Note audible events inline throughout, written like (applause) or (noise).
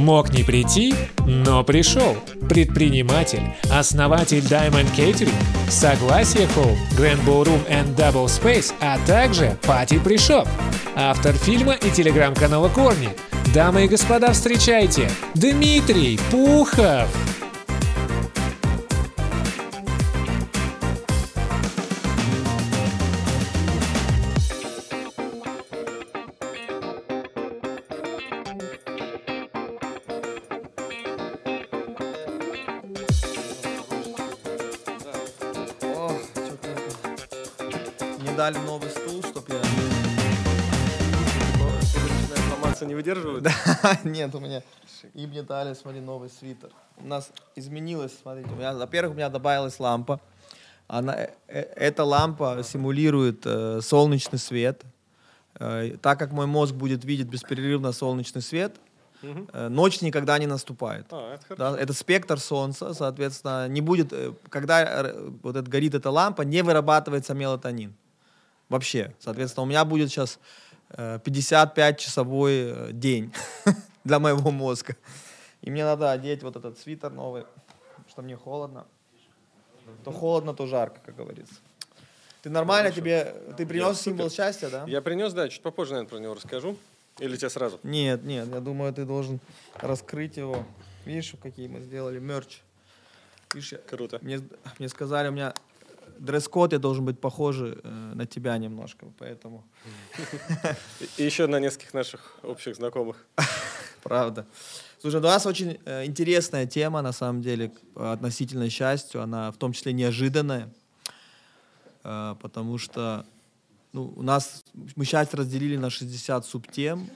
Мог не прийти, но пришел. Предприниматель, основатель Diamond Catering, Согласие Home, Grand Ballroom and Double Space, а также Пати Пришоп. Автор фильма и телеграм-канала Корни. Дамы и господа, встречайте, Дмитрий Пухов! (laughs) нет, у меня... И мне дали, смотри, новый свитер. У нас изменилось, смотрите. Во-первых, у меня добавилась лампа. Она, э, э, эта лампа симулирует э, солнечный свет. Э, так как мой мозг будет видеть беспрерывно солнечный свет, э, ночь никогда не наступает. А, это хорошо. Да, это спектр солнца, соответственно, не будет, когда вот это горит эта лампа, не вырабатывается мелатонин. Вообще. Соответственно, у меня будет сейчас 55-часовой э, день (laughs) для моего мозга. И мне надо одеть вот этот свитер новый, что мне холодно. То холодно, то жарко, как говорится. Ты нормально тебе, ты принес символ счастья, да? Я принес, да, чуть попозже, наверное, про него расскажу. Или тебе сразу? Нет, нет, я думаю, ты должен раскрыть его. Видишь, какие мы сделали мерч. Видишь, Круто. Мне, мне сказали, у меня дресс-код, я должен быть похожий э, на тебя немножко, поэтому, (laughs) и еще на нескольких наших общих знакомых. (laughs) правда. Слушай, у нас очень э, интересная тема, на самом деле, относительно счастью, она в том числе неожиданная, э, потому что ну, у нас, мы счастье разделили на 60 субтем,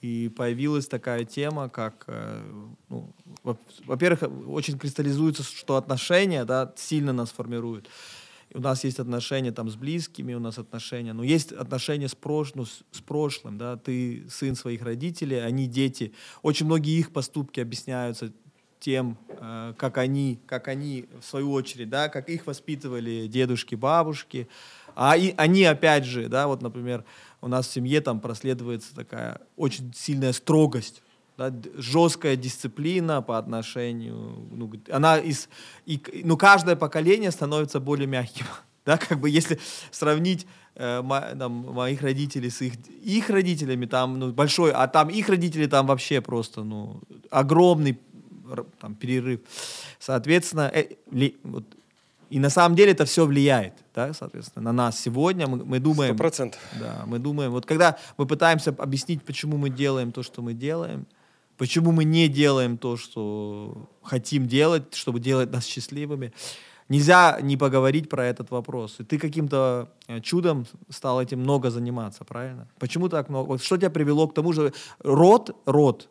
и появилась такая тема, как, э, ну, во- во-первых, очень кристаллизуется, что отношения, да, сильно нас формируют. У нас есть отношения там с близкими, у нас отношения, ну, есть отношения с, прош, ну, с, с прошлым, да, ты сын своих родителей, они дети. Очень многие их поступки объясняются тем, э, как они, как они, в свою очередь, да, как их воспитывали дедушки, бабушки. А и, они, опять же, да, вот, например, у нас в семье там проследуется такая очень сильная строгость, да, жесткая дисциплина по отношению, ну, она из, и, ну, каждое поколение становится более мягким, (laughs) да, как бы если сравнить э, мо- там, моих родителей с их, их родителями, там, ну, большой, а там их родители там вообще просто, ну, огромный там, перерыв. Соответственно, э, ли- вот, и на самом деле это все влияет, да, соответственно, на нас сегодня. Мы, мы думаем, Сто процентов. да, мы думаем, вот когда мы пытаемся объяснить, почему мы делаем то, что мы делаем, почему мы не делаем то, что хотим делать, чтобы делать нас счастливыми, нельзя не поговорить про этот вопрос. И ты каким-то э, чудом стал этим много заниматься, правильно? Почему так много? Вот что тебя привело к тому же? Род, род,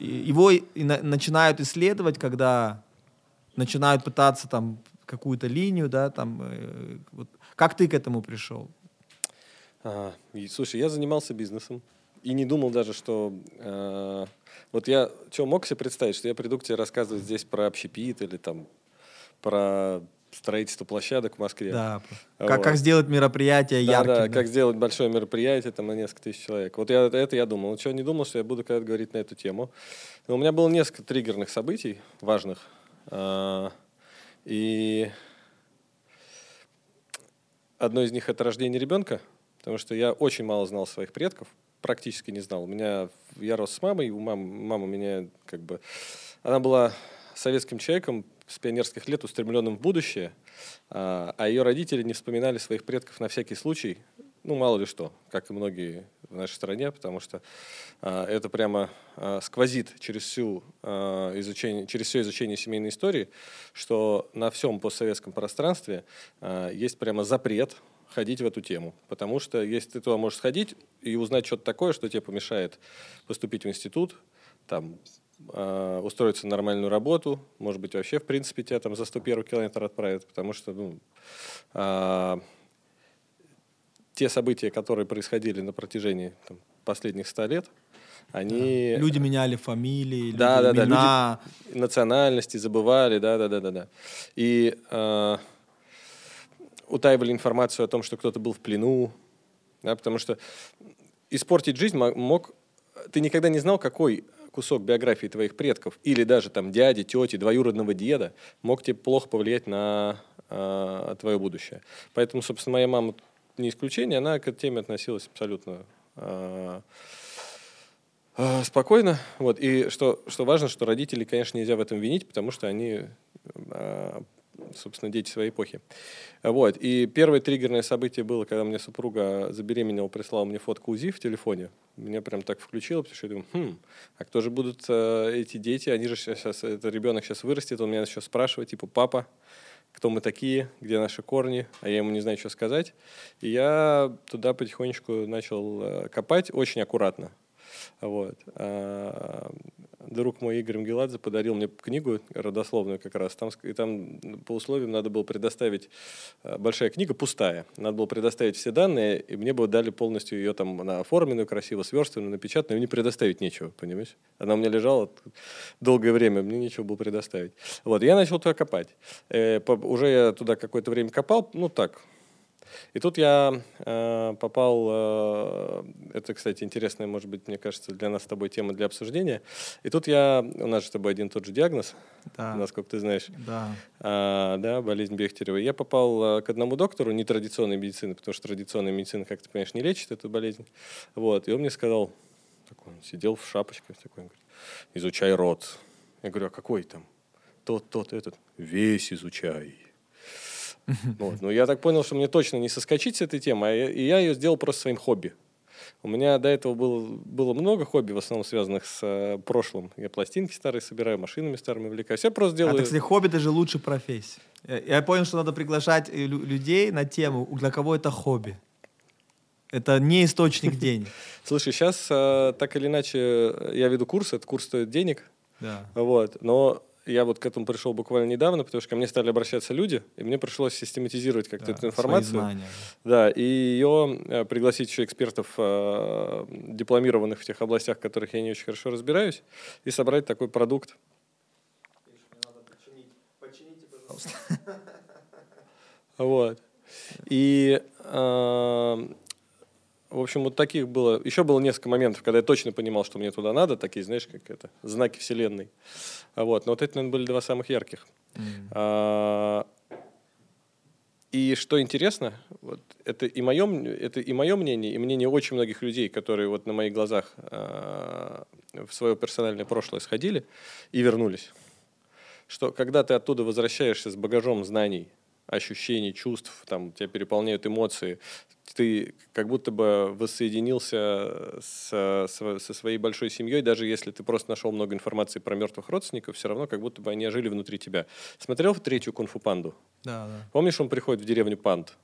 его и на- начинают исследовать, когда начинают пытаться там какую-то линию, да, там, э, вот. как ты к этому пришел? А, и, слушай, я занимался бизнесом и не думал даже, что... э, вот я что, мог себе представить, что я приду к тебе рассказывать здесь про общепит или там про строительство площадок в Москве. Да. Вот. Как, как сделать мероприятие Да, ярким. да, как сделать большое мероприятие там на несколько тысяч человек. Вот я, это я думал. Что, не думал, что я буду когда-то говорить на эту тему. Но у меня было несколько триггерных событий важных. А, И одно из них это рождение ребенка, потому что я очень мало знал своих предков, практически не знал. У меня я рос с мамой, у мамы, мама меня как бы она была советским человеком с пионерских лет, устремленным в будущее, а, а ее родители не вспоминали своих предков на всякий случай, ну, мало ли что, как и многие в нашей стране, потому что а, это прямо а, сквозит через, всю, а, изучение, через все изучение семейной истории, что на всем постсоветском пространстве а, есть прямо запрет ходить в эту тему. Потому что если ты туда можешь сходить и узнать что-то такое, что тебе помешает поступить в институт, там, а, устроиться на нормальную работу, может быть, вообще, в принципе, тебя там за 101 километр отправят, потому что, ну, а, те события, которые происходили на протяжении там, последних 100 лет, они... Люди меняли фамилии, Да, люди да, да, имена. люди национальности забывали, да, да, да, да, да. И э, утаивали информацию о том, что кто-то был в плену, да, потому что испортить жизнь мо- мог... Ты никогда не знал, какой кусок биографии твоих предков или даже там дяди, тети, двоюродного деда мог тебе плохо повлиять на э, твое будущее. Поэтому, собственно, моя мама не исключение, она к этой теме относилась абсолютно э, э, спокойно. Вот. И что, что важно, что родителей, конечно, нельзя в этом винить, потому что они э, собственно, дети своей эпохи. Вот. И первое триггерное событие было, когда мне супруга забеременела, прислала мне фотку УЗИ в телефоне. Меня прям так включило, потому что я думаю, хм, а кто же будут э, эти дети? Они же сейчас, этот ребенок сейчас вырастет, он меня сейчас спрашивает, типа, папа, кто мы такие, где наши корни, а я ему не знаю, что сказать. И я туда потихонечку начал э, копать очень аккуратно. Вот. А, друг мой Игорь Мгеладзе подарил мне книгу родословную как раз. Там, и там по условиям надо было предоставить, э, большая книга пустая, надо было предоставить все данные, и мне бы дали полностью ее там на оформленную, красиво сверстанную, напечатанную, и мне предоставить нечего, понимаешь? Она у меня лежала долгое время, мне нечего было предоставить. Вот, я начал туда копать. Э, по, уже я туда какое-то время копал, ну так, и тут я э, попал, э, это, кстати, интересная, может быть, мне кажется, для нас с тобой тема для обсуждения. И тут я, у нас же с тобой один тот же диагноз, да. насколько ты знаешь. Да. А, да, болезнь Бехтерева. Я попал э, к одному доктору нетрадиционной медицины, потому что традиционная медицина, как ты понимаешь, не лечит эту болезнь. Вот, и он мне сказал, такой, он сидел в шапочках, такой, говорит, изучай рот. Я говорю, а какой там? Тот, тот, этот. Весь изучай. Вот. Но я так понял, что мне точно не соскочить с этой темы, а я, и я ее сделал просто своим хобби. У меня до этого было, было много хобби, в основном связанных с э, прошлым. Я пластинки старые собираю, машинами старыми увлекаюсь. Я просто делаю... А так, если хобби даже лучше профессии. Я, я понял, что надо приглашать э, людей на тему, для кого это хобби. Это не источник (laughs) денег. Слушай, сейчас э, так или иначе я веду курс, этот курс стоит денег. Да. Вот, но я вот к этому пришел буквально недавно, потому что ко мне стали обращаться люди, и мне пришлось систематизировать как-то да, эту информацию. Да. и ее э, пригласить еще экспертов, э, дипломированных в тех областях, в которых я не очень хорошо разбираюсь, и собрать такой продукт. Вот. И э, в общем, вот таких было... Еще было несколько моментов, когда я точно понимал, что мне туда надо, такие, знаешь, как это, знаки вселенной. Вот. Но вот эти, наверное, были два самых ярких. Mm. А, и что интересно, вот, это, и мое, это и мое мнение, и мнение очень многих людей, которые вот на моих глазах а, в свое персональное прошлое сходили и вернулись, что когда ты оттуда возвращаешься с багажом знаний, ощущений, чувств, там тебя переполняют эмоции, ты как будто бы воссоединился с, с, со своей большой семьей, даже если ты просто нашел много информации про мертвых родственников, все равно как будто бы они жили внутри тебя. Смотрел в третью кунфу панду? Да, да. Помнишь, он приходит в деревню панд?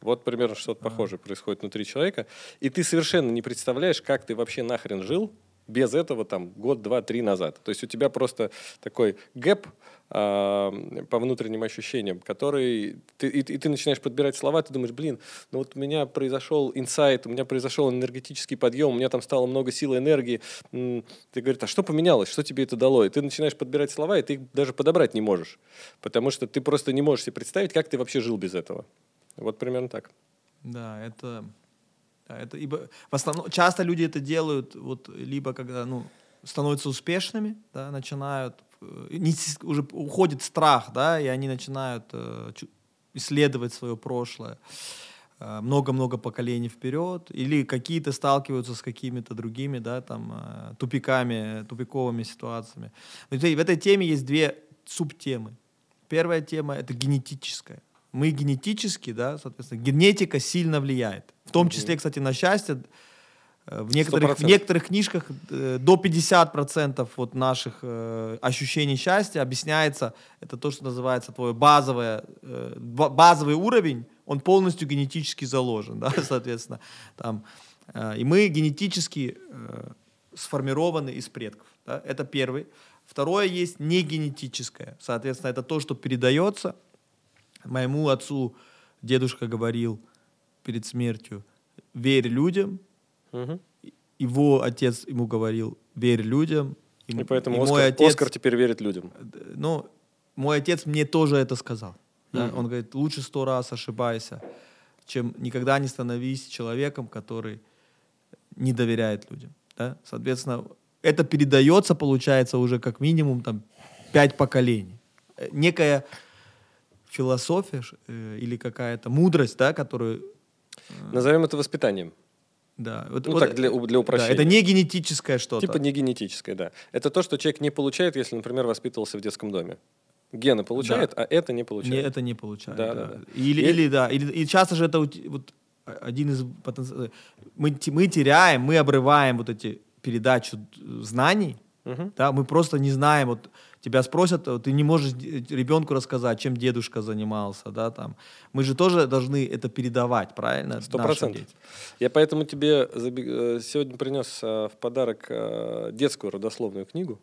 Вот примерно что-то а. похожее происходит внутри человека. И ты совершенно не представляешь, как ты вообще нахрен жил без этого там год, два, три назад. То есть у тебя просто такой гэп э, по внутренним ощущениям, который ты, и, и ты начинаешь подбирать слова, ты думаешь, блин, ну вот у меня произошел инсайт, у меня произошел энергетический подъем, у меня там стало много сил и энергии. Ты говоришь, а что поменялось, что тебе это дало? И ты начинаешь подбирать слова, и ты их даже подобрать не можешь, потому что ты просто не можешь себе представить, как ты вообще жил без этого. Вот примерно так. Да, это это ибо в основном часто люди это делают вот либо когда ну становятся успешными, да, начинают э, не, уже уходит страх, да, и они начинают э, исследовать свое прошлое э, много-много поколений вперед, или какие-то сталкиваются с какими-то другими, да, там, э, тупиками, тупиковыми ситуациями. Но в этой теме есть две субтемы. Первая тема — это генетическая мы генетически, да, соответственно, генетика сильно влияет. В том числе, кстати, на счастье. Э, в некоторых, в некоторых книжках э, до 50% вот наших э, ощущений счастья объясняется, это то, что называется твой базовое, э, базовый уровень, он полностью генетически заложен, да, (laughs) соответственно. Там, э, и мы генетически э, сформированы из предков. Да, это первый. Второе есть не генетическое. Соответственно, это то, что передается, Моему отцу дедушка говорил перед смертью, верь людям. Угу. Его отец ему говорил, верь людям. И, и поэтому и Оскар, мой отец, Оскар теперь верит людям. Ну, мой отец мне тоже это сказал. Да? Он говорит, лучше сто раз ошибайся, чем никогда не становись человеком, который не доверяет людям. Да? Соответственно, это передается, получается, уже как минимум там пять поколений. Э, Некая философия э, или какая-то мудрость, да, которую Назовем это воспитанием. да, вот- Ну вот, так, для, э, для да, упрощения. это не генетическое что-то. Типа не генетическое, да. Это то, что человек не получает, если, например, воспитывался в детском доме. Гены получает, а это не Не, получает. это не получается. Да, да. да, да. Или, И- или да, или, и часто же это вот, вот один из потенци- мы, те- мы теряем, мы обрываем вот эти передачу э, знаний, Мгм. да, мы просто не знаем, вот тебя спросят, э, ты не можешь д- ребенку рассказать, чем дедушка занимался, да, там. Мы же тоже должны это передавать, правильно? Сто процентов. Я поэтому тебе забег- э, сегодня принес э, в подарок э, детскую родословную книгу.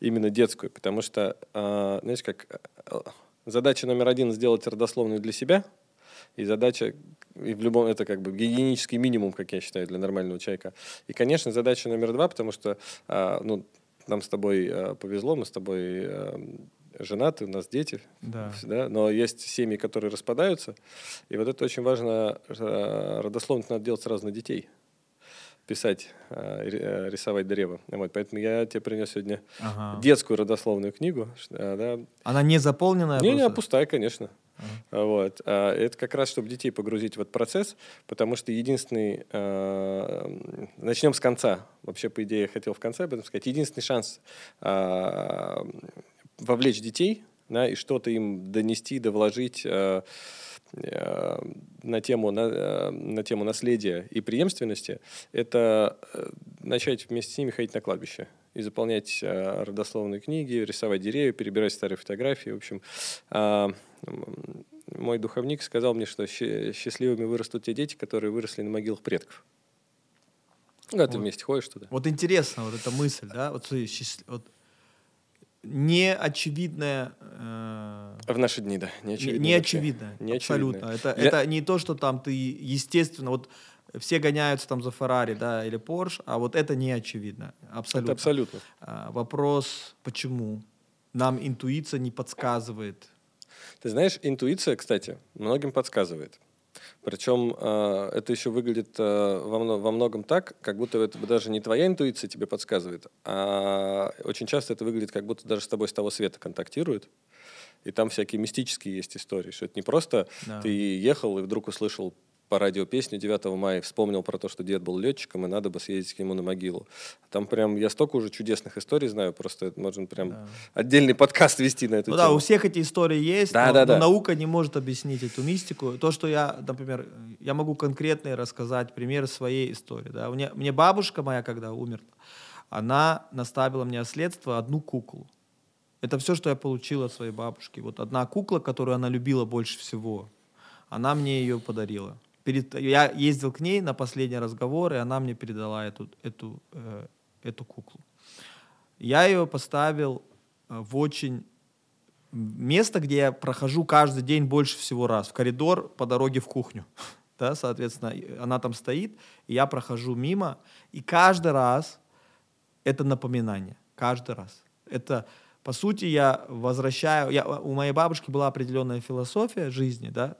Именно детскую, потому что, э, знаешь, как э, задача номер один сделать родословную для себя, и задача, и в любом, это как бы гигиенический минимум, как я считаю, для нормального человека. И, конечно, задача номер два, потому что, э, ну, нам с тобой э, повезло, мы с тобой э, женаты, у нас дети, Да. да, но есть семьи, которые распадаются, и вот это очень важно, э, родословно надо делать сразу на детей, писать, э, э, рисовать древо. Вот, поэтому я тебе принес сегодня Ага. детскую родословную книгу, э, да. Она не заполненная Не, не, просто? пустая, конечно. Вот. А Это как раз, чтобы детей погрузить в этот процесс, потому что единственный... э, Начнем с конца. Вообще, по идее, я хотел в конце об этом сказать. Единственный шанс э, вовлечь детей да, и что-то им донести, довложить э, на тему, на, на тему наследия и преемственности, это э, начать вместе с ними ходить на кладбище и заполнять э, родословные книги, рисовать деревья, перебирать старые фотографии. В общем, м, мой духовник сказал мне, что счастливыми вырастут те дети, которые выросли на могилах предков. Ну, Когда ты Вот. вместе ходишь туда. Вот интересно, вот эта мысль, да, вот, смотри, счаст- вот неочевидная э, В наши дни, да. Не Не, очевидно. не Не абсолютно. Это, Для- это не то, что там ты естественно, вот все гоняются там за Феррари, да, или Порш, а вот это не очевидно, абсолютно. Это абсолютно. А, вопрос, почему нам интуиция не подсказывает? Ты знаешь, интуиция, кстати, многим подсказывает. Причем э, это еще выглядит э, во, во многом так, как будто это даже не твоя интуиция тебе подсказывает, а очень часто это выглядит, как будто даже с тобой с того света контактирует. И там всякие мистические есть истории, что это не просто Да. ты ехал и вдруг услышал по радио песню 9 мая, вспомнил про то, что дед был летчиком, и надо бы съездить к нему на могилу. Там прям, я столько уже чудесных историй знаю, просто это можно прям Да. отдельный подкаст вести на эту Ну тему. да, у всех эти истории есть, Да, но, да, но да. наука не может объяснить эту мистику. То, что я, например, я могу конкретно рассказать пример своей истории. Да. Мне, мне бабушка моя, когда умерла, она наставила мне наследство одну куклу. Это все, что я получил от своей бабушки. Вот одна кукла, которую она любила больше всего, она мне ее подарила. Перед, я ездил к ней на последний разговор, и она мне передала эту, эту, э, эту куклу. Я ее поставил э, в очень место, где я прохожу каждый день больше всего раз. В коридор по дороге в кухню. (laughs) Да, соответственно, она там стоит, и я прохожу мимо, и каждый раз это напоминание. Каждый раз. Это, по сути, я возвращаю... Я, у моей бабушки была определенная философия жизни, да,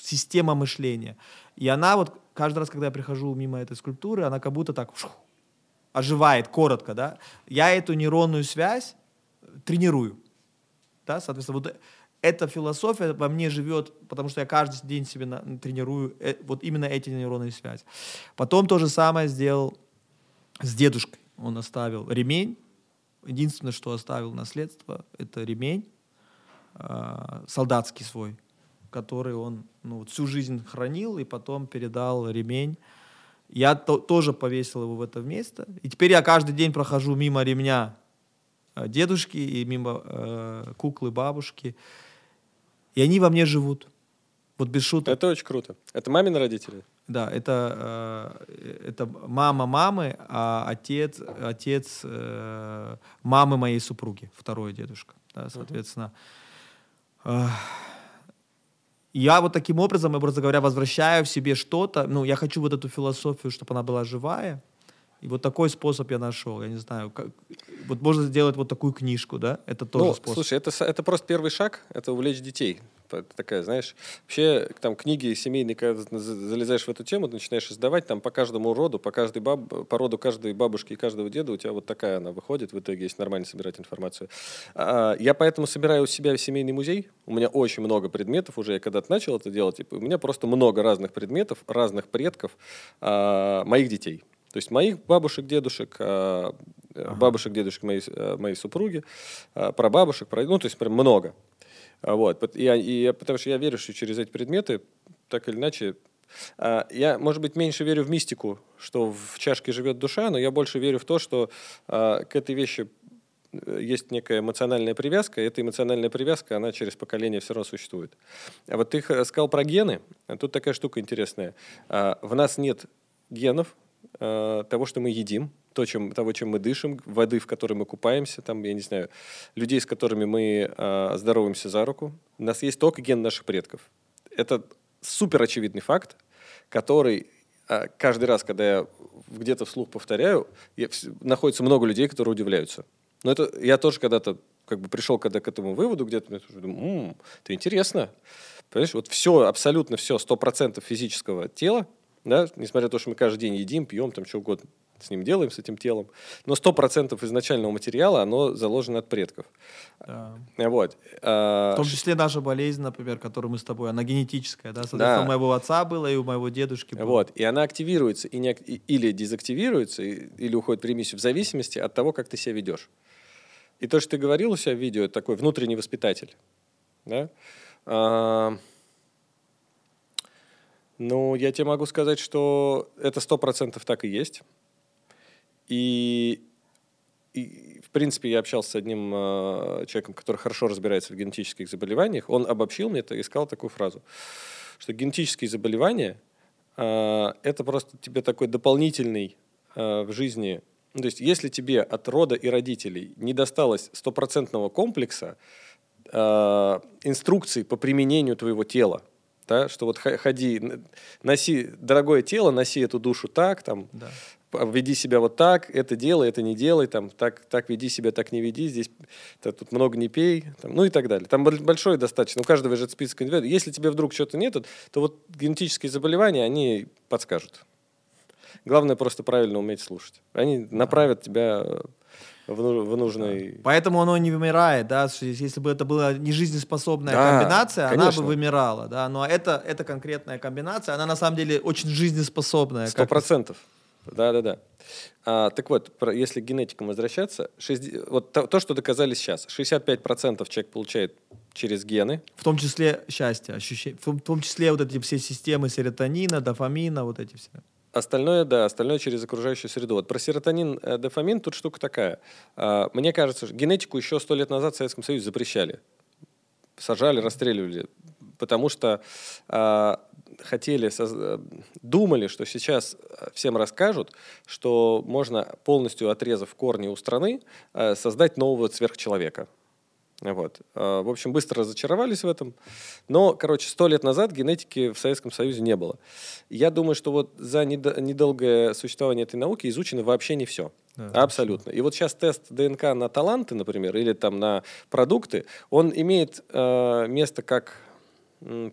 система мышления. И она вот каждый раз, когда я прихожу мимо этой скульптуры, она как будто так шух, оживает коротко, да. Я эту нейронную связь тренирую. Да, соответственно, вот эта философия во мне живет, потому что я каждый день себе на- тренирую э, вот именно эти нейронные связи. Потом то же самое сделал с дедушкой. Он оставил ремень. Единственное, что оставил наследство, это ремень а, солдатский свой, который он ну, всю жизнь хранил и потом передал ремень. Я то- тоже повесил его в это место. И теперь я каждый день прохожу мимо ремня э, дедушки и мимо э, куклы бабушки. И они во мне живут. Вот без шуток. Это очень круто. Это мамины родители? Да, это, э, это мама мамы, а отец, отец э, мамы моей супруги, второй дедушка. Да, соответственно, э, я вот таким образом, образно говоря, возвращаю в себе что-то. Ну, я хочу вот эту философию, чтобы она была живая. И вот такой способ я нашел. Я не знаю, как, вот можно сделать вот такую книжку, да? Это тоже ну, способ. слушай, это, это просто первый шаг, это увлечь детей. Это такая, знаешь, вообще там книги семейные, когда залезаешь в эту тему, начинаешь издавать, там по каждому роду, по каждой баб, по роду каждой бабушки и каждого деда у тебя вот такая она выходит в итоге, если нормально собирать информацию. А, я поэтому собираю у себя семейный музей. У меня очень много предметов уже. Я когда-то начал это делать, типа, у меня просто много разных предметов, разных предков а, моих детей. То есть моих бабушек, дедушек, а, бабушек, дедушек моей, моей супруги, про бабушек, про, ну, то есть прям много. Вот. И, и, потому что я верю, что через эти предметы, так или иначе, я, может быть, меньше верю в мистику, что в чашке живет душа, но я больше верю в то, что к этой вещи э, есть некая эмоциональная привязка, и эта эмоциональная привязка, она через поколение все равно существует. А вот ты сказал про гены, тут такая штука интересная. В нас нет генов того, что мы едим, то, чем, того, чем мы дышим, воды, в которой мы купаемся, там, я не знаю, людей, с которыми мы э, здороваемся за руку. У нас есть только ген наших предков. Это супер очевидный факт, который э, каждый раз, когда я где-то вслух повторяю, я, находится много людей, которые удивляются. Но это я тоже когда-то как бы пришел когда к этому выводу, где-то думаю, это интересно. Понимаешь, вот все, абсолютно все, сто процентов физического тела, да, несмотря на то, что мы каждый день едим, пьем, там что угодно, с ним делаем, с этим телом. Но 100% изначального материала, оно заложено от предков. Да. Вот. А, В том числе наша болезнь, например, которую мы с тобой, она генетическая, да? Соответственно, да. у моего отца было и у моего дедушки было. Вот. И она активируется и не, или дезактивируется, или уходит в ремиссию в зависимости от того, как ты себя ведешь. И то, что ты говорил у себя в видео, это такой внутренний воспитатель. Да? Ну, я тебе могу сказать, что это сто процентов так и есть. И, и в принципе, я общался с одним э, человеком, который хорошо разбирается в генетических заболеваниях. Он обобщил мне это и сказал такую фразу, что генетические заболевания э, это просто тебе такой дополнительный э, в жизни ну, то есть, если тебе от рода и родителей не досталось стопроцентного комплекса э, инструкций по применению твоего тела, да, что вот ходи, носи дорогое тело, носи эту душу так, там, да веди себя вот так, это делай, это не делай, там, так, так веди себя, так не веди, здесь так, тут много не пей, там, ну и так далее. Там большой достаточно, у каждого же список индивидуальный. Если тебе вдруг что-то нет, то вот генетические заболевания, они подскажут. Главное просто правильно уметь слушать. Они направят тебя в, в нужный... Поэтому оно не вымирает, да, если бы это была не жизнеспособная да, комбинация, конечно. она бы вымирала, да, но это, это конкретная комбинация, она на самом деле очень жизнеспособная. Сто процентов. Да, да, да. А, так вот, про, если к генетикам возвращаться, 60, вот то, то, что доказали сейчас, 65% человек получает через гены. В том числе счастье, ощущение, в том числе вот эти все системы серотонина, дофамина, вот эти все. Остальное, да, остальное через окружающую среду. Вот про серотонин, э, дофамин тут штука такая. А, мне кажется, генетику еще сто лет назад в Советском Союзе запрещали. Сажали, расстреливали. Потому что а, хотели, э, думали, что сейчас э, всем расскажут, что можно полностью отрезав корни у страны, э, создать нового сверхчеловека. Вот. В общем, быстро разочаровались в этом. Но, короче, сто лет назад генетики в Советском Союзе не было. Я думаю, что вот за недолгое существование этой науки изучено вообще не все. Да, Абсолютно. И вот сейчас тест ДНК на таланты, например, или там на продукты, он имеет э, место как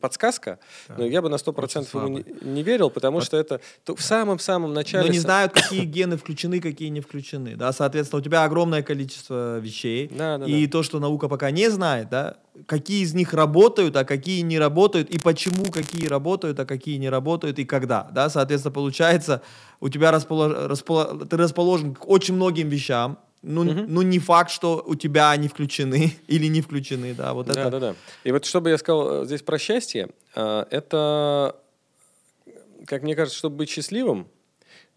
подсказка, да. но я бы на 100% ему не, не верил, потому Под... что это в самом-самом начале... Но не знают, какие гены включены, какие не включены. Да? Соответственно, у тебя огромное количество вещей. Да, да, и да. то, что наука пока не знает, да, какие из них работают, а какие не работают, и почему какие работают, а какие не работают, и когда. Да? Соответственно, получается, у тебя располож... Располож... ты расположен к очень многим вещам, ну, угу. ну не факт, что у тебя они включены (laughs) или не включены, да, вот да, это. Да, да, И вот чтобы я сказал э, здесь про счастье, э, это, как мне кажется, чтобы быть счастливым,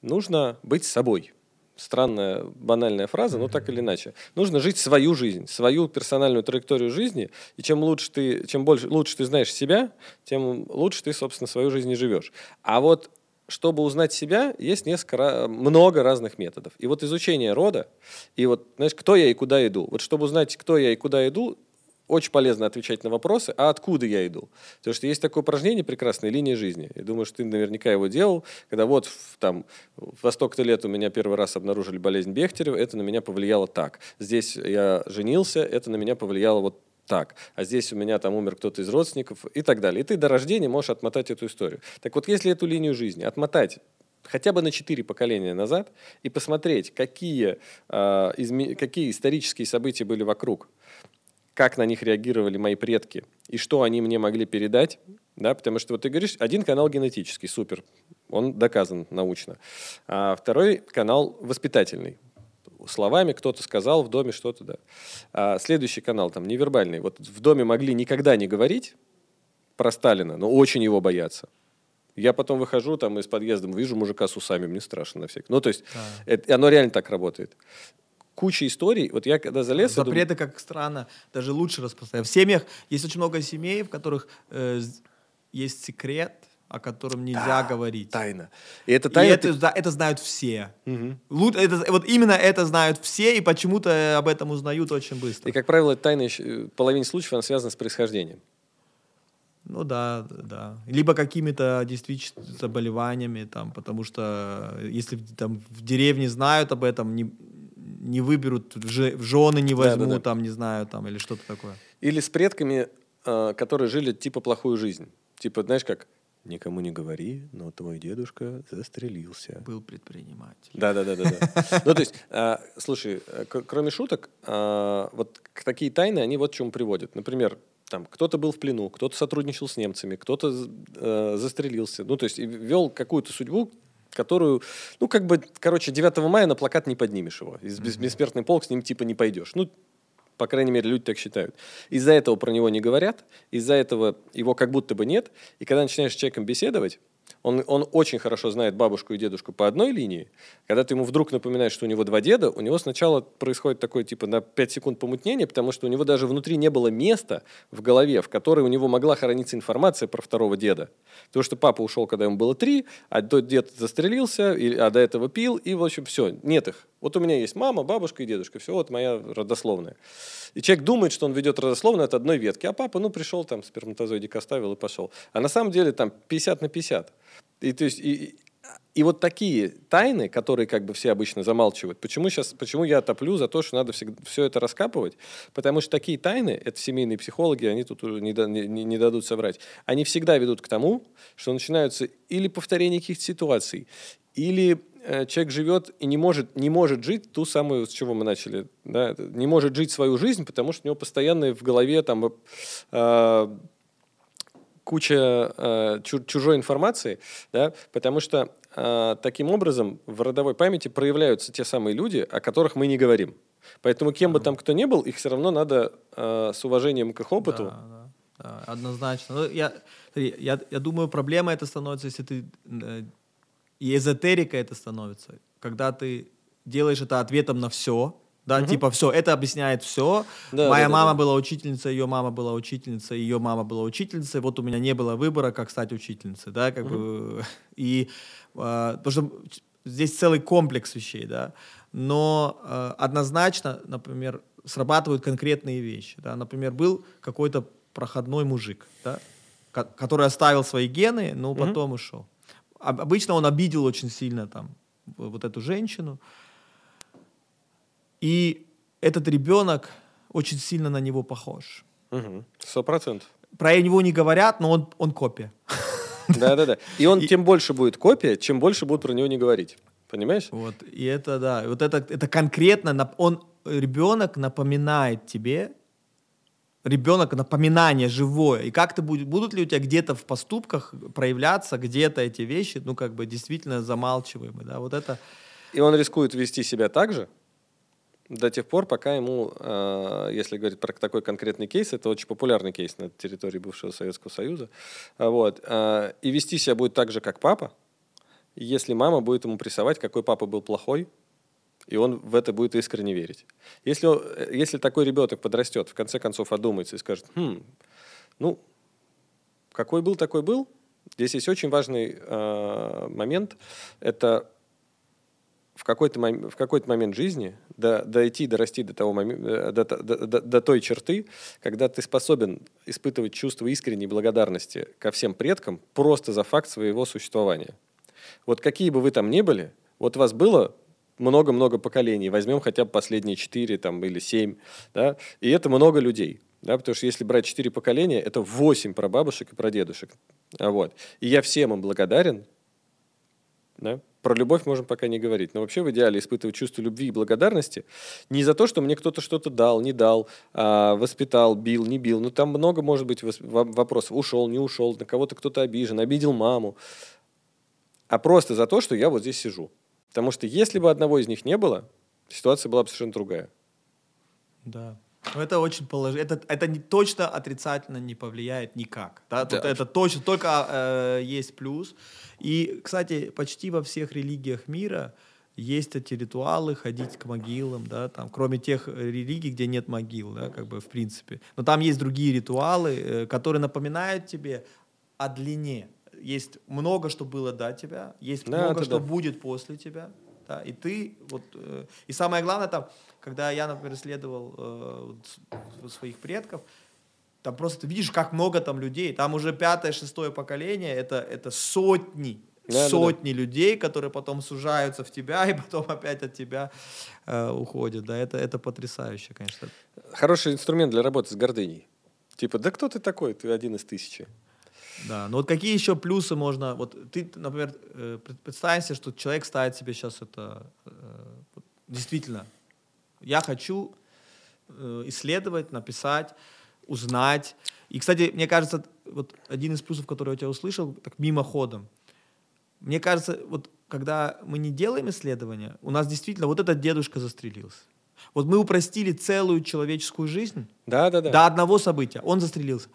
нужно быть собой. Странная, банальная фраза, но так или иначе. Нужно жить свою жизнь, свою персональную траекторию жизни, и чем лучше ты, чем больше, лучше ты знаешь себя, тем лучше ты, собственно, свою жизнь и живешь. А вот чтобы узнать себя, есть несколько, много разных методов. И вот изучение рода, и вот, знаешь, кто я и куда иду. Вот чтобы узнать, кто я и куда иду, очень полезно отвечать на вопросы, а откуда я иду. Потому что есть такое упражнение прекрасное «Линия жизни». Я думаю, что ты наверняка его делал, когда вот там во столько-то лет у меня первый раз обнаружили болезнь Бехтерева, это на меня повлияло так. Здесь я женился, это на меня повлияло вот так, а здесь у меня там умер кто-то из родственников и так далее. И ты до рождения можешь отмотать эту историю. Так вот, если эту линию жизни отмотать хотя бы на четыре поколения назад и посмотреть, какие, э, изме- какие исторические события были вокруг, как на них реагировали мои предки и что они мне могли передать, да, потому что вот ты говоришь, один канал генетический, супер, он доказан научно, а второй канал воспитательный, словами кто-то сказал в доме что-то, да. А следующий канал там невербальный, вот в доме могли никогда не говорить про Сталина, но очень его бояться. Я потом выхожу там из подъезда, вижу мужика с усами, мне страшно на всякий. Ну, то есть, это, оно реально так работает. Куча историй. Вот я когда залез... я думаю, Запреты, как странно, даже лучше распространяют. В семьях есть очень много семей, в которых э, есть секрет, о котором нельзя говорить. Тайна. И это И тайна... это, ты- да, это знают все. Лу- это- вот именно это знают все, и почему-то об этом узнают очень быстро. И, как правило, тайна еще- э, в половине случаев она связана с происхождением. Ну да, да. Либо какими-то действительно заболеваниями, там, потому что э, если в- там в деревне знают об этом, не, не выберут, в же- в жены не Да, да, возьмут, да. там, не знаю, там, или что-то такое. Или с предками, э, которые жили типа плохую жизнь. Типа, знаешь как, никому не говори, но твой дедушка застрелился. Был предприниматель. Да, да, да, да, да. Ну, то есть, а, слушай, э, к- кроме шуток, а, вот такие тайны, они вот к чему приводят. Например, там кто-то был в плену, кто-то сотрудничал с немцами, кто-то э, застрелился. Ну, то есть, вел какую-то судьбу, которую, ну, как бы, короче, 9 мая на плакат не поднимешь его. Из бес- бессмертный полк с ним типа не пойдешь. Ну, по крайней мере, люди так считают. Из-за этого про него не говорят, из-за этого его как будто бы нет. И когда начинаешь с человеком беседовать, он, он очень хорошо знает бабушку и дедушку по одной линии. Когда ты ему вдруг напоминаешь, что у него два деда, у него сначала происходит такое типа на 5 секунд помутнение, потому что у него даже внутри не было места в голове, в которой у него могла храниться информация про второго деда. Потому что папа ушел, когда ему было три, а тот дед застрелился, и- а до этого пил, и, в общем, все, нет их. Вот у меня есть мама, бабушка и дедушка, все, вот моя родословная. И человек думает, что он ведет родословную от одной ветки, а папа, ну, пришел там, сперматозоидик оставил и пошел. А на самом деле там 50 на 50. И, то есть, и, и- вот такие тайны, которые как бы все обычно замалчивают, почему, сейчас, почему я топлю за то, что надо все это раскапывать? Потому что такие тайны, это семейные психологи, они тут не, не- не- дадут соврать, они всегда ведут к тому, что начинаются или повторение каких-то ситуаций, или э, человек живет и не может, не может жить ту самую, с чего мы начали, да, не может жить свою жизнь, потому что у него постоянно в голове там э, куча э, чу- чужой информации, да, потому что э, таким образом в родовой памяти проявляются те самые люди, о которых мы не говорим. Поэтому кем бы там кто ни был, их все равно надо э, с уважением к их опыту. Да, да, да, однозначно. Ну, я, я, я думаю, проблема это становится, если ты... э, И эзотерика это становится, когда ты делаешь это ответом на все, да, типа все, это объясняет все. Да, Моя да, мама да. была учительница, ее мама была учительница, ее мама была учительницей. Вот у меня не было выбора, как стать учительницей, да, как бы. (laughs) И а, потому что здесь целый комплекс вещей, да. Но а, однозначно, например, срабатывают конкретные вещи, да. Например, был какой-то проходной мужик, да, ко- который оставил свои гены, но потом ушел. Об- Обычно он обидел очень сильно там вот эту женщину. И этот ребенок очень сильно на него похож. Сто процентов. Про него не говорят, но он, он копия. Да-да-да. И он (laughs) тем больше будет копия, чем больше будут про него не говорить. Понимаешь? Вот. И это, да, вот это, это конкретно, он, ребенок напоминает тебе, ребенок напоминание живое. И как ты будет, будут ли у тебя где-то в поступках проявляться где-то эти вещи, ну, как бы действительно замалчиваемые, да, вот это... И он рискует вести себя так же до тех пор, пока ему, э, если говорить про такой конкретный кейс, это очень популярный кейс на территории бывшего Советского Союза, а, вот, э, и вести себя будет так же, как папа, если мама будет ему прессовать, какой папа был плохой, и он в это будет искренне верить. Если, э, если такой ребенок подрастет, в конце концов одумается и скажет, «Хм, ну, какой был, такой был. Здесь есть очень важный э, момент. Это в какой-то, мом- в какой-то момент жизни до- дойти, дорасти до, того момен- э, до, до- до- до той черты, когда ты способен испытывать чувство искренней благодарности ко всем предкам просто за факт своего существования. Вот какие бы вы там ни были, вот вас было много-много поколений, возьмем хотя бы последние четыре там, или семь, да, и это много людей. Да, потому что если брать четыре поколения, это восемь прабабушек и прадедушек. Вот. И я всем им благодарен. Да? Про любовь можем пока не говорить. Но вообще в идеале испытывать чувство любви и благодарности не за то, что мне кто-то что-то дал, не дал, а, воспитал, бил, не бил. Ну, там много может быть вопросов. Ушел, не ушел, на кого-то кто-то обижен, обидел маму. А просто за то, что я вот здесь сижу. Потому что если бы одного из них не было, ситуация была бы совершенно другая. Да. Ну, это очень положительно. Это, это не, точно отрицательно не повлияет никак. Да? Тут да. Это точно, только э, есть плюс. И, кстати, почти во всех религиях мира есть эти ритуалы, ходить к могилам, да, там, кроме тех религий, где нет могил, да, как бы в принципе. Но там есть другие ритуалы, э, которые напоминают тебе о длине. Есть много, что было до тебя, есть да, много, что да. будет после тебя, да, и ты вот, э, и самое главное там, когда я, например, исследовал э, своих предков, там просто ты видишь, как много там людей. Там уже пятое, шестое поколение, это, это сотни, да, сотни да, да. людей, которые потом сужаются в тебя и потом опять от тебя э, уходят. Да, это, это потрясающе, конечно. Хороший инструмент для работы с гордыней. Типа, да кто ты такой? Ты один из тысячи. Да, но вот какие еще плюсы можно... Вот ты, например, э, представь себе, что человек ставит себе сейчас это... Э, действительно, я хочу э, исследовать, написать, узнать. И, кстати, мне кажется, вот один из плюсов, который я тебя услышал, так мимоходом. Мне кажется, вот когда мы не делаем исследования, у нас действительно вот этот дедушка застрелился. Вот мы упростили целую человеческую жизнь да, да, да. до одного события. Он застрелился.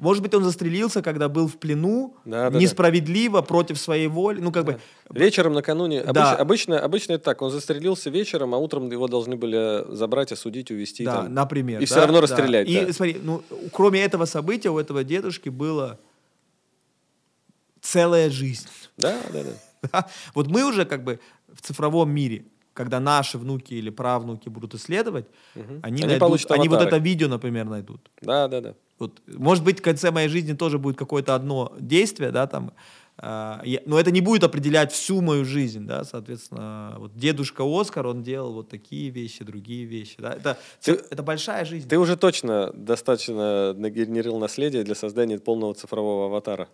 Может быть, он застрелился, когда был в плену, да, да, несправедливо, да. против своей воли. Ну, как да. бы... Вечером накануне. Да. Обычно, обычно, обычно это так. Он застрелился вечером, а утром его должны были забрать, осудить, увезти. Да, там, например. И да, все равно расстрелять. Да. И да. смотри, ну, кроме этого события, у этого дедушки было целая жизнь. Да, да, да. (laughs) Вот мы уже как бы в цифровом мире когда наши внуки или правнуки будут исследовать, угу. они, они, найдут, они вот это видео, например, найдут. Да, да, да. Вот, может быть, в конце моей жизни тоже будет какое-то одно действие, да, там, э, я, но это не будет определять всю мою жизнь, да, соответственно, вот дедушка Оскар, он делал вот такие вещи, другие вещи, да, это, ты, это большая жизнь. Ты уже точно достаточно нагенерил наследие для создания полного цифрового аватара.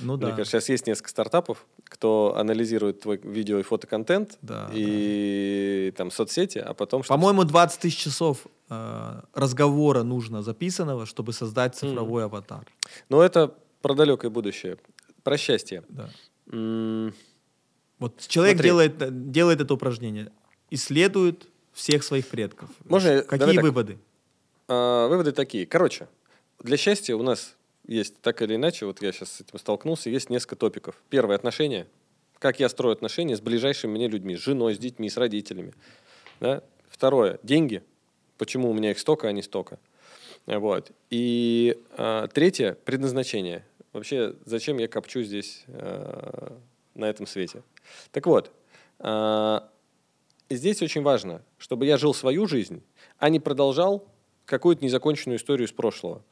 Ну да. Кажется, сейчас есть несколько стартапов, кто анализирует твой видео и фотоконтент да, и да. там соцсети, а потом... По-моему, 20 тысяч часов э, разговора нужно записанного, чтобы создать цифровой mm. аватар. Но это про далекое будущее. Про счастье. Да. Mm. Вот человек делает, делает это упражнение, исследует всех своих предков. Можно, Какие выводы? А, выводы такие. Короче, для счастья у нас есть так или иначе, вот я сейчас с этим столкнулся, есть несколько топиков. Первое – отношения. Как я строю отношения с ближайшими мне людьми, с женой, с детьми, с родителями. Да? Второе – деньги. Почему у меня их столько, а не столько. Вот. И а, третье – предназначение. Вообще, зачем я копчу здесь а, на этом свете? Так вот, а, здесь очень важно, чтобы я жил свою жизнь, а не продолжал какую-то незаконченную историю из прошлого.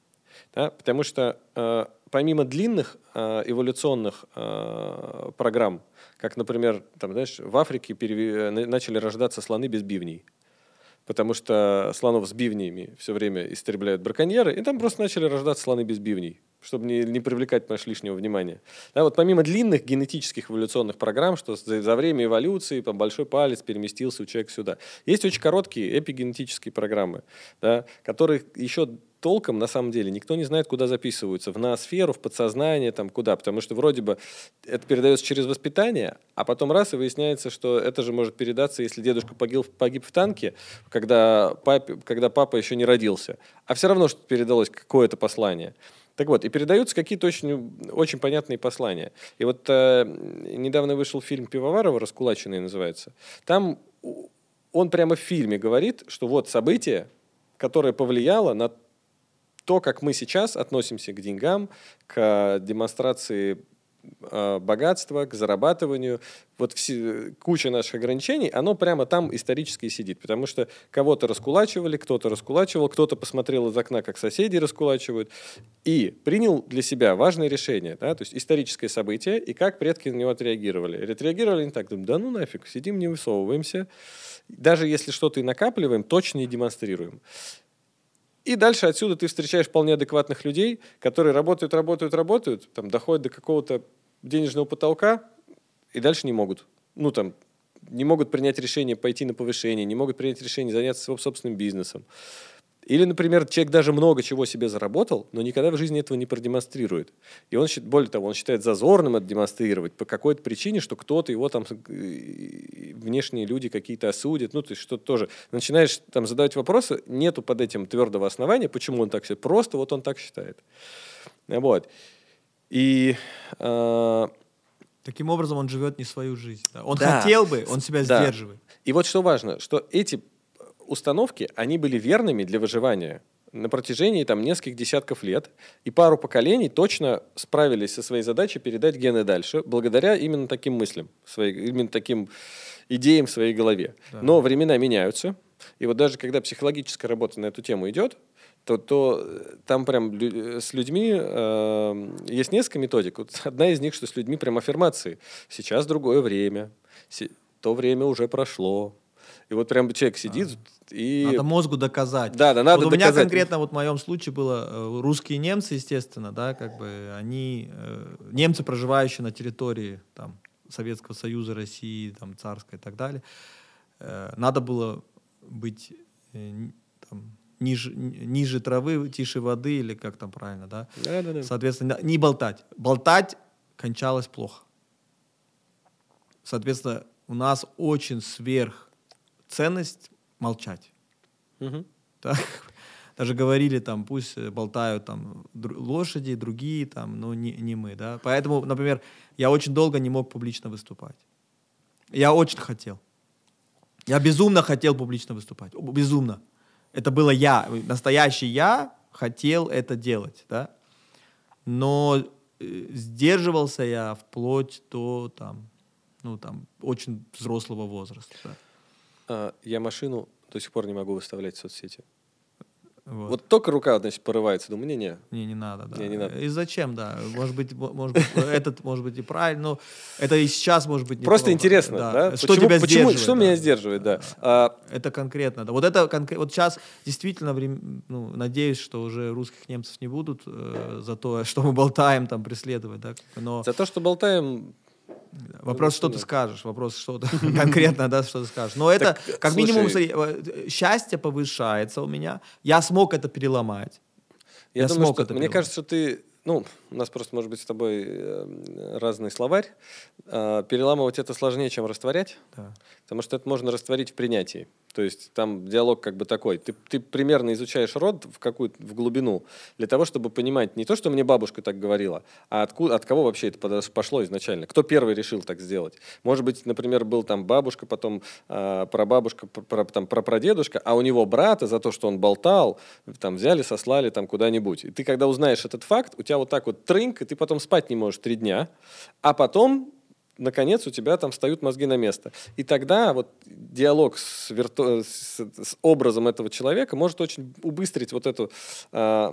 Да? Потому что э, помимо длинных э, эволюционных э, программ, как, например, там, знаешь, в Африке перев... Э, начали рождаться слоны без бивней, потому что слонов с бивнями все время истребляют браконьеры, и там просто начали рождаться слоны без бивней, чтобы не, не привлекать понимаешь, лишнего внимания. Да, вот помимо длинных генетических эволюционных программ, что за, за время эволюции там, большой палец переместился у человека сюда, есть очень короткие эпигенетические программы, да, которые еще толком, на самом деле, никто не знает, куда записываются. В ноосферу, в подсознание, там куда. Потому что вроде бы это передается через воспитание, а потом раз и выясняется, что это же может передаться, если дедушка погиб, погиб в танке, когда, папе, когда папа еще не родился. А все равно, что передалось какое-то послание. Так вот, и передаются какие-то очень, очень понятные послания. И вот э, недавно вышел фильм Пивоварова «Раскулаченный» называется. Там он прямо в фильме говорит, что вот событие, которое повлияло на то, как мы сейчас относимся к деньгам, к демонстрации э, богатства, к зарабатыванию, вот все, куча наших ограничений, оно прямо там исторически сидит, потому что кого-то раскулачивали, кто-то раскулачивал, кто-то посмотрел из окна, как соседи раскулачивают, и принял для себя важное решение, да, то есть историческое событие, и как предки на него отреагировали. Отреагировали не так, думаю, да ну нафиг, сидим, не высовываемся, даже если что-то и накапливаем, точно не демонстрируем. И дальше отсюда ты встречаешь вполне адекватных людей, которые работают, работают, работают, там, доходят до какого-то денежного потолка и дальше не могут. Ну, там, не могут принять решение пойти на повышение, не могут принять решение заняться своим собственным бизнесом. Или, например, человек даже много чего себе заработал, но никогда в жизни этого не продемонстрирует. И он, более того, он считает зазорным это демонстрировать по какой-то причине, что кто-то его там, э, внешние люди какие-то осудят, ну, то есть что-то тоже. Начинаешь там задавать вопросы, нету под этим твердого основания, почему он так считает, просто вот он так считает. Вот. И э, Таким образом, он живет не свою жизнь. Да? Он да. хотел бы, он себя да. сдерживает. И вот что важно, что эти установки, они были верными для выживания на протяжении там, нескольких десятков лет, и пару поколений точно справились со своей задачей передать гены дальше, благодаря именно таким мыслям, своей, именно таким идеям в своей голове. Да. Но времена меняются, и вот даже когда психологическая работа на эту тему идет, то, то э, там прям с людьми э, есть несколько методик. Вот (laughs) одна из них, что с людьми прям аффирмации. Сейчас другое время, то время уже прошло. И вот прям человек сидит а. и... Надо мозгу доказать. Да, да, надо вот доказать. У меня конкретно вот в моем случае было э, русские немцы, естественно, да, как бы они, э, немцы, проживающие на территории там, Советского Союза, России, там, Царской и так далее, э, надо было быть там, ниже, ниже травы, тише воды, или как там правильно, да? Да, да, да. Соответственно, не болтать. Болтать кончалось плохо. Соответственно, у нас очень сверх ценность молчать. Угу. Так? (laughs) Даже говорили там, пусть болтают там лошади, другие там, но не, не мы, да. Поэтому, например, я очень долго не мог публично выступать. Я очень хотел. Я безумно хотел публично выступать. Безумно. Это было я, настоящий я хотел это делать, да. Но э, сдерживался я вплоть до там, ну там очень взрослого возраста. Да. А, я машину до сих пор не могу выставлять в соцсети. Вот. вот только рука, значит, порывается. Думаю, не-не. Не, не надо, да. Не, не надо. И зачем, да. Может быть, может быть (laughs) этот, может быть, и правильно, но это и сейчас, может быть, Просто интересно, да? да? Что почему, тебя сдерживает? Почему, что да? меня сдерживает, да. А... Это конкретно, да. Вот это конкретно, вот сейчас действительно, ну, надеюсь, что уже русских немцев не будут э, за то, (laughs) что мы болтаем, там, преследовать, да. Но... За то, что болтаем, Вопрос, что ты скажешь, вопрос, что ты (laughs) конкретно, да, что ты скажешь. Но это, как минимум, э, счастье повышается у меня. Я смог это переломать. Я, смог это. Мне кажется, ты ну, у нас просто, может быть, с тобой э, разный словарь. А, переламывать это сложнее, чем растворять, да. потому что это можно растворить в принятии. То есть там диалог как бы такой. Ты, ты примерно изучаешь род в какую в глубину для того, чтобы понимать не то, что мне бабушка так говорила, а откуда, от кого вообще это пошло изначально. Кто первый решил так сделать? Может быть, например, был там бабушка, потом э, прабабушка, про, там, прапрадедушка, а у него брата за то, что он болтал, там взяли, сослали там куда-нибудь. И ты, когда узнаешь этот факт, у тебя вот так вот трынк, и ты потом спать не можешь три дня, а потом наконец у тебя там встают мозги на место. И тогда вот диалог с, вирту... с, с образом этого человека может очень убыстрить вот эту э,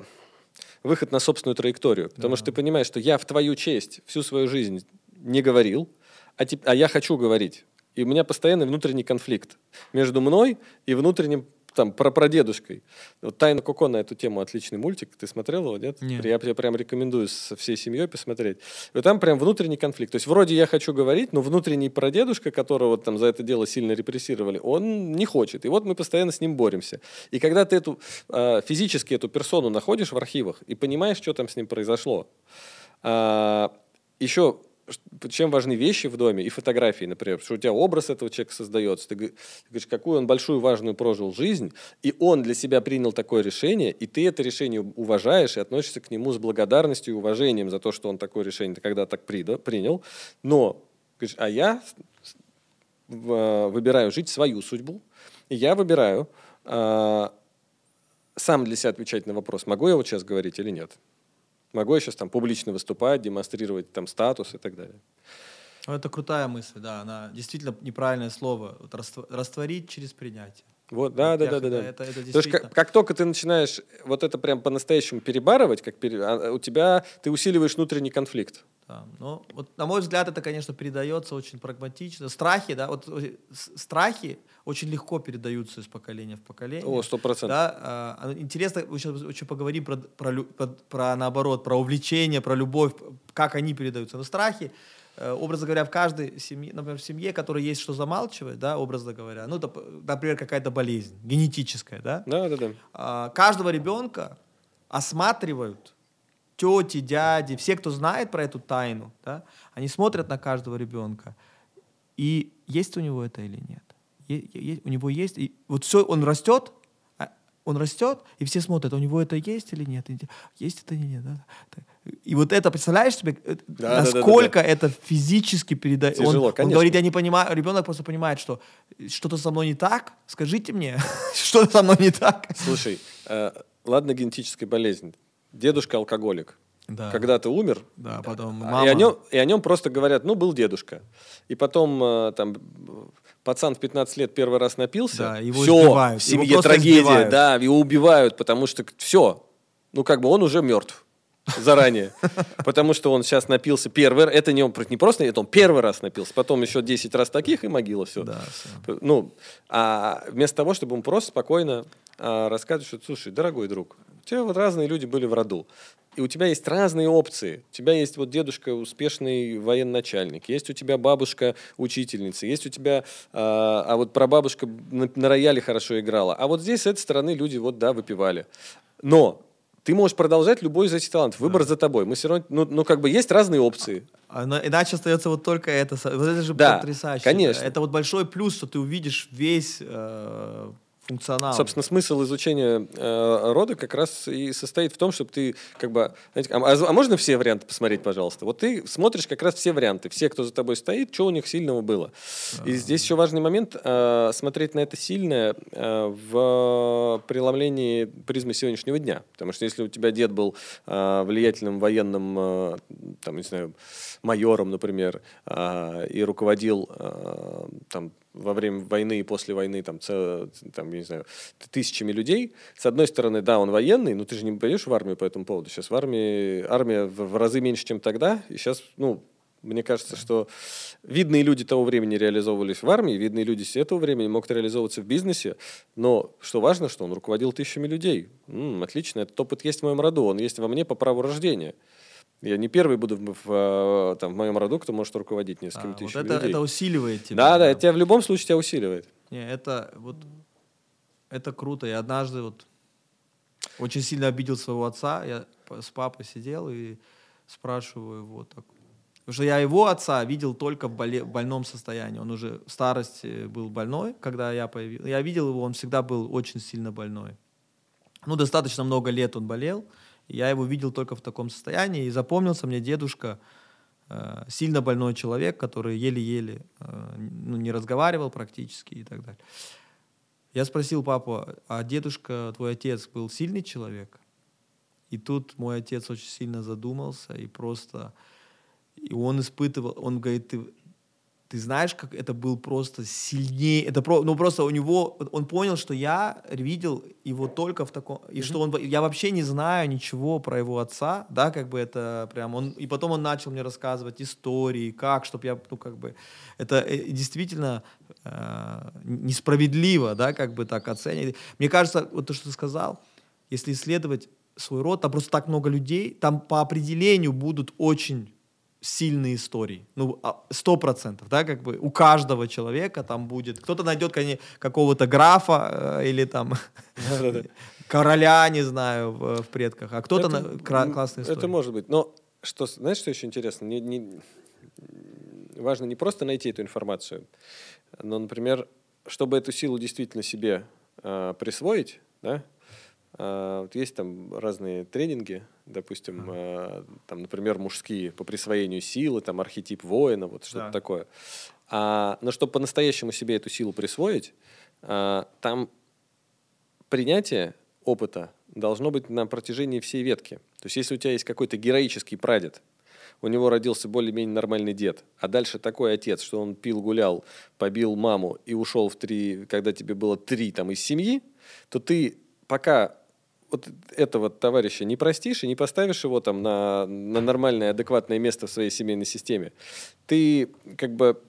выход на собственную траекторию. Потому да. что ты понимаешь, что я в твою честь всю свою жизнь не говорил, а, тип... а я хочу говорить. И у меня постоянный внутренний конфликт между мной и внутренним там про прадедушкой. Вот «Тайна Коко» на эту тему отличный мультик. Ты смотрел его, нет? нет. Я тебе прям рекомендую со всей семьей посмотреть. И там прям внутренний конфликт. То есть вроде я хочу говорить, но внутренний прадедушка, которого там за это дело сильно репрессировали, он не хочет. И вот мы постоянно с ним боремся. И когда ты эту э, физически эту персону находишь в архивах и понимаешь, что там с ним произошло, э, еще чем важны вещи в доме и фотографии, например, что у тебя образ этого человека создается, ты говоришь, какую он большую важную прожил жизнь, и он для себя принял такое решение, и ты это решение уважаешь и относишься к нему с благодарностью и уважением за то, что он такое решение когда так принял, но говоришь, а я выбираю жить свою судьбу, и я выбираю э, сам для себя отвечать на вопрос, могу я вот сейчас говорить или нет. Могу я сейчас там публично выступать, демонстрировать там статус и так далее. Ну, это крутая мысль, да, она действительно неправильное слово. Вот растворить через принятие. Вот, да, да, да, да, да. Это, это действительно... как, как только ты начинаешь вот это прям по-настоящему перебарывать, как пере... А, у тебя ты усиливаешь внутренний конфликт. Да, ну, вот, на мой взгляд, это, конечно, передается очень прагматично. Страхи, да, вот страхи очень легко передаются из поколения в поколение. О, сто процентов. Да, а, интересно, мы сейчас еще поговорим про, про, про, про наоборот, про увлечение, про любовь, как они передаются. Но страхи, э, образно говоря, в каждой семье, например, в семье, которая есть что замалчивать, да, образно говоря, ну, например, какая-то болезнь генетическая, да, Да, да, да. а, каждого ребенка осматривают тети, дяди, все, кто знает про эту тайну, да, они смотрят на каждого ребенка, и есть у него это или нет. Е- у него есть, и вот все, он растет, а, он растет, и все смотрят, у него это есть или нет, есть это или нет. да? Так. И вот это, представляешь себе, э, Да, да, да, да, насколько это физически передает. Тяжело, он, он конечно. говорит, я не понимаю, ребенок просто понимает, что что-то со мной не так, скажите мне, (laughs) что со мной не так. Слушай, э, ладно, генетическая болезнь. Дедушка алкоголик. Да. Когда-то умер, Да, потом а, мама. и, о нем, и о нем просто говорят, ну, был дедушка. И потом э, там пацан в 15 лет первый раз напился, Да, его все, избивают, в его семье просто трагедия, избивают. да, его убивают, потому что все, ну, как бы он уже мертв заранее. Потому что он сейчас напился первый раз. Это не, он не просто, это он первый раз напился. Потом еще 10 раз таких, и могила все. Да, всё. Ну, а вместо того, чтобы он просто спокойно а, рассказывать, что, слушай, дорогой друг, у тебя вот разные люди были в роду. И у тебя есть разные опции. У тебя есть вот дедушка успешный военачальник, есть у тебя бабушка учительница, есть у тебя, а, а вот прабабушка на, на рояле хорошо играла. А вот здесь с этой стороны люди вот, да, выпивали. Но ты можешь продолжать любой из этих талантов. Выбор за тобой. Мы все равно, ну, ну, как бы есть разные опции. А, но Иначе остается вот только это. Вот это же Да, потрясающе. конечно. Это вот большой плюс, что ты увидишь весь э, функционал. Собственно, смысл изучения э, рода как раз и состоит в том, чтобы ты как бы... знаете, а, а можно все варианты посмотреть, пожалуйста? Вот ты смотришь как раз все варианты, все, кто за тобой стоит, что у них сильного было. И здесь еще важный момент э, смотреть на это сильное э, в преломлении призмы сегодняшнего дня. Потому что если у тебя дед был э, влиятельным военным, э, там, не знаю, майором, например, э, и руководил э, там во время войны и после войны там, це- там, я не знаю, тысячами людей. С одной стороны, да, он военный, но ты же не пойдешь в армию по этому поводу. Сейчас в армии армия в, разы меньше, чем тогда. И сейчас, ну, мне кажется, что видные люди того времени реализовывались в армии, видные люди с этого времени могут реализовываться в бизнесе, но что важно, что он руководил тысячами людей. М, отлично, этот опыт есть в моем роду, он есть во мне по праву рождения. Я не первый буду в, в, э, там, в моем роду, кто может руководить А, несколькими вот тысячами это, людей. это усиливает тебя. Да, да, это тебя в любом случае тебя усиливает. Не, это вот это круто. Я однажды вот очень сильно обидел своего отца. Я с папой сидел и спрашиваю его так. Потому что я его отца видел только в боле- больном состоянии. Он уже в старости был больной, когда я появился. Я видел его, он всегда был очень сильно больной. Ну, достаточно много лет он болел. и Я его видел только в таком состоянии. И запомнился мне дедушка, э, сильно больной человек, который еле-еле э, ну, не разговаривал практически и так далее. Я спросил папу, а дедушка, твой отец, был сильный человек? И тут мой отец очень сильно задумался и просто... И он испытывал, он говорит, ты, ты знаешь, как это был просто сильнее, это про, ну просто у него, он понял, что я видел его только в таком, и что он, я вообще не знаю ничего про его отца, да, как бы это прям, он, и потом он начал мне рассказывать истории, как, чтобы я, ну как бы, это э, действительно э, несправедливо, да, как бы так оценивать. Мне кажется, вот то, что ты сказал, если исследовать свой род, там просто так много людей, там по определению будут очень сильные истории. Ну, а, сто процентов, да, как бы у каждого человека там будет. Кто-то найдет какого-то графа э, или там (laughs) короля, не знаю, в, в предках, а кто-то на, кра- м, классная история. Это может быть. Но что, знаешь, что еще интересно? Не, не- важно не просто найти эту информацию, но, например, чтобы эту силу действительно себе а, присвоить, да, вот есть там разные тренинги, допустим, а, там, например, мужские по присвоению силы, там архетип воина, вот что-то Да. такое. А, но чтобы по-настоящему себе эту силу присвоить, а, там принятие опыта должно быть на протяжении всей ветки. То есть если у тебя есть какой-то героический прадед, у него родился более-менее нормальный дед, а дальше такой отец, что он пил, гулял, побил маму и ушел в три, когда тебе было три там из семьи, то ты пока вот этого товарища не простишь и не поставишь его там на, на нормальное, адекватное место в своей семейной системе, ты как бы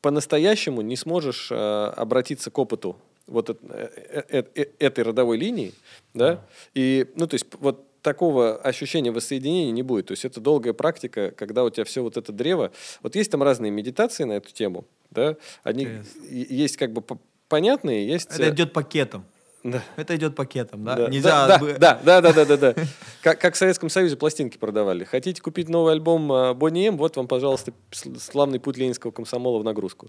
по-настоящему не сможешь э, обратиться к опыту вот э, э, э, э, этой родовой линии, да, и, ну, то есть вот такого ощущения воссоединения не будет. То есть это долгая практика, когда у тебя все вот это древо. Вот есть там разные медитации на эту тему, да, они есть как бы понятные, есть... Это э, идет пакетом. Да. Это идет пакетом, да? Да, Нельзя... да, бы- да, да, да, да, да, да. Как, как в Советском Союзе пластинки продавали. Хотите купить новый альбом э, Бонни М, вот вам, пожалуйста, сл- славный путь ленинского комсомола в нагрузку.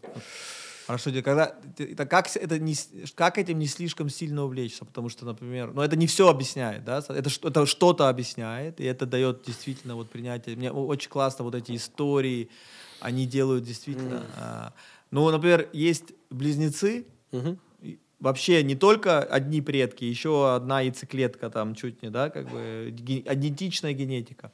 Хорошо, когда это как это не как этим не слишком сильно увлечься, потому что, например, ну это не все объясняет, да, это это что-то объясняет и это дает действительно вот принятие. Мне очень классно вот эти истории, они делают действительно. а, ну, например, есть близнецы, Мгм. Вообще не только одни предки, еще одна яйцеклетка там чуть не, да, как бы ге- идентичная генетика.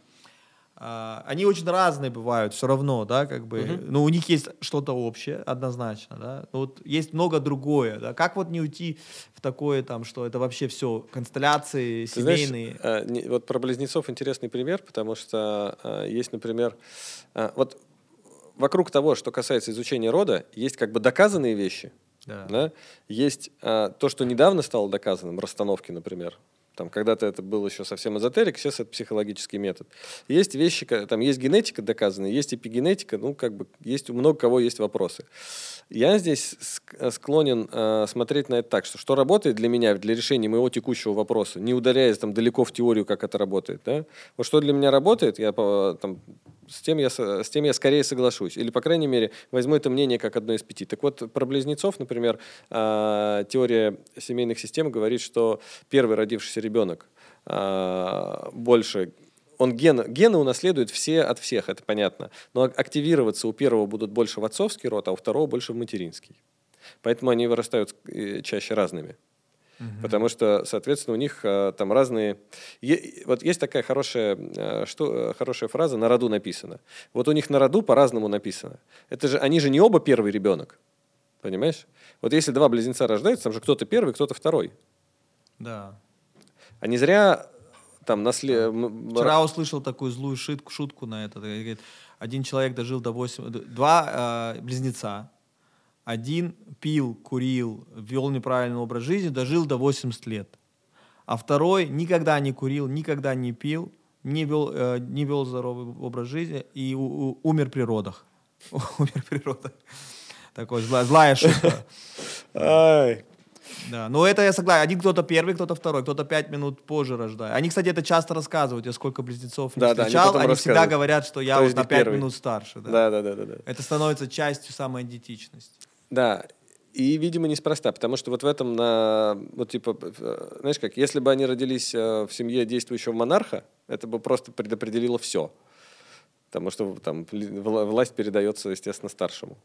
А, они очень разные бывают, все равно, да, как бы, Мгм. но у них есть что-то общее, однозначно, да, но вот есть много другое, да, как вот не уйти в такое там, что это вообще все констелляции Ты знаешь, семейные, э, не- вот про близнецов интересный пример, потому что э, есть, например, э, вот вокруг того, что касается изучения рода, есть как бы доказанные вещи, да. да? есть э, то, что недавно стало доказанным, расстановки, например. Там когда-то это был еще совсем эзотерик, сейчас это психологический метод. Есть вещи, там есть генетика доказанная, есть эпигенетика, ну как бы есть у много кого есть вопросы. Я здесь ск- склонен э, смотреть на это так, что что работает для меня, для решения моего текущего вопроса, не удаляясь там далеко в теорию, как это работает. Да? Вот что для меня работает, я там, с, тем я, с тем я скорее соглашусь. Или, по крайней мере, возьму это мнение как одно из пяти. Так вот, про близнецов, например, э, теория семейных систем говорит, что первый родившийся ребенок э, больше он ген, гены унаследует все от всех, это понятно. Но ак- активироваться у первого будут больше в отцовский род, а у второго больше в материнский. Поэтому они вырастают э, чаще разными. Потому что, соответственно, у них э, там разные... Е- вот есть такая хорошая, э, что, э, хорошая фраза «на роду написано». Вот у них на роду по-разному написано. Это же, они же не оба первый ребенок. Понимаешь? Вот если два близнеца рождаются, там же кто-то первый, кто-то второй. да. А не зря там наслед... Вчера услышал такую злую шутку, шутку на это. Говорит, один человек дожил до 8... д- Два э, близнеца. Один пил, курил, вел неправильный образ жизни, дожил до 80 лет. А второй никогда не курил, никогда не пил, не вел, э, не вел здоровый образ жизни и у- у- умер при родах. (laughs) Умер при родах. Такой зла- злая шутка. Да, но это я согласен. Один кто-то первый, кто-то второй, кто-то пять минут позже рождает. Они, кстати, это часто рассказывают. Я сколько близнецов не Да, да, они встречал, они, всегда говорят, что я Кто вот на пять минут старше. Да. Да, да, да, да, да. Это становится частью самоидентичности. Да, и, видимо, неспроста, потому что вот в этом, на, вот типа, э, знаешь как, если бы они родились э, в семье действующего монарха, это бы просто предопределило все. Потому что там власть передается, естественно, старшему.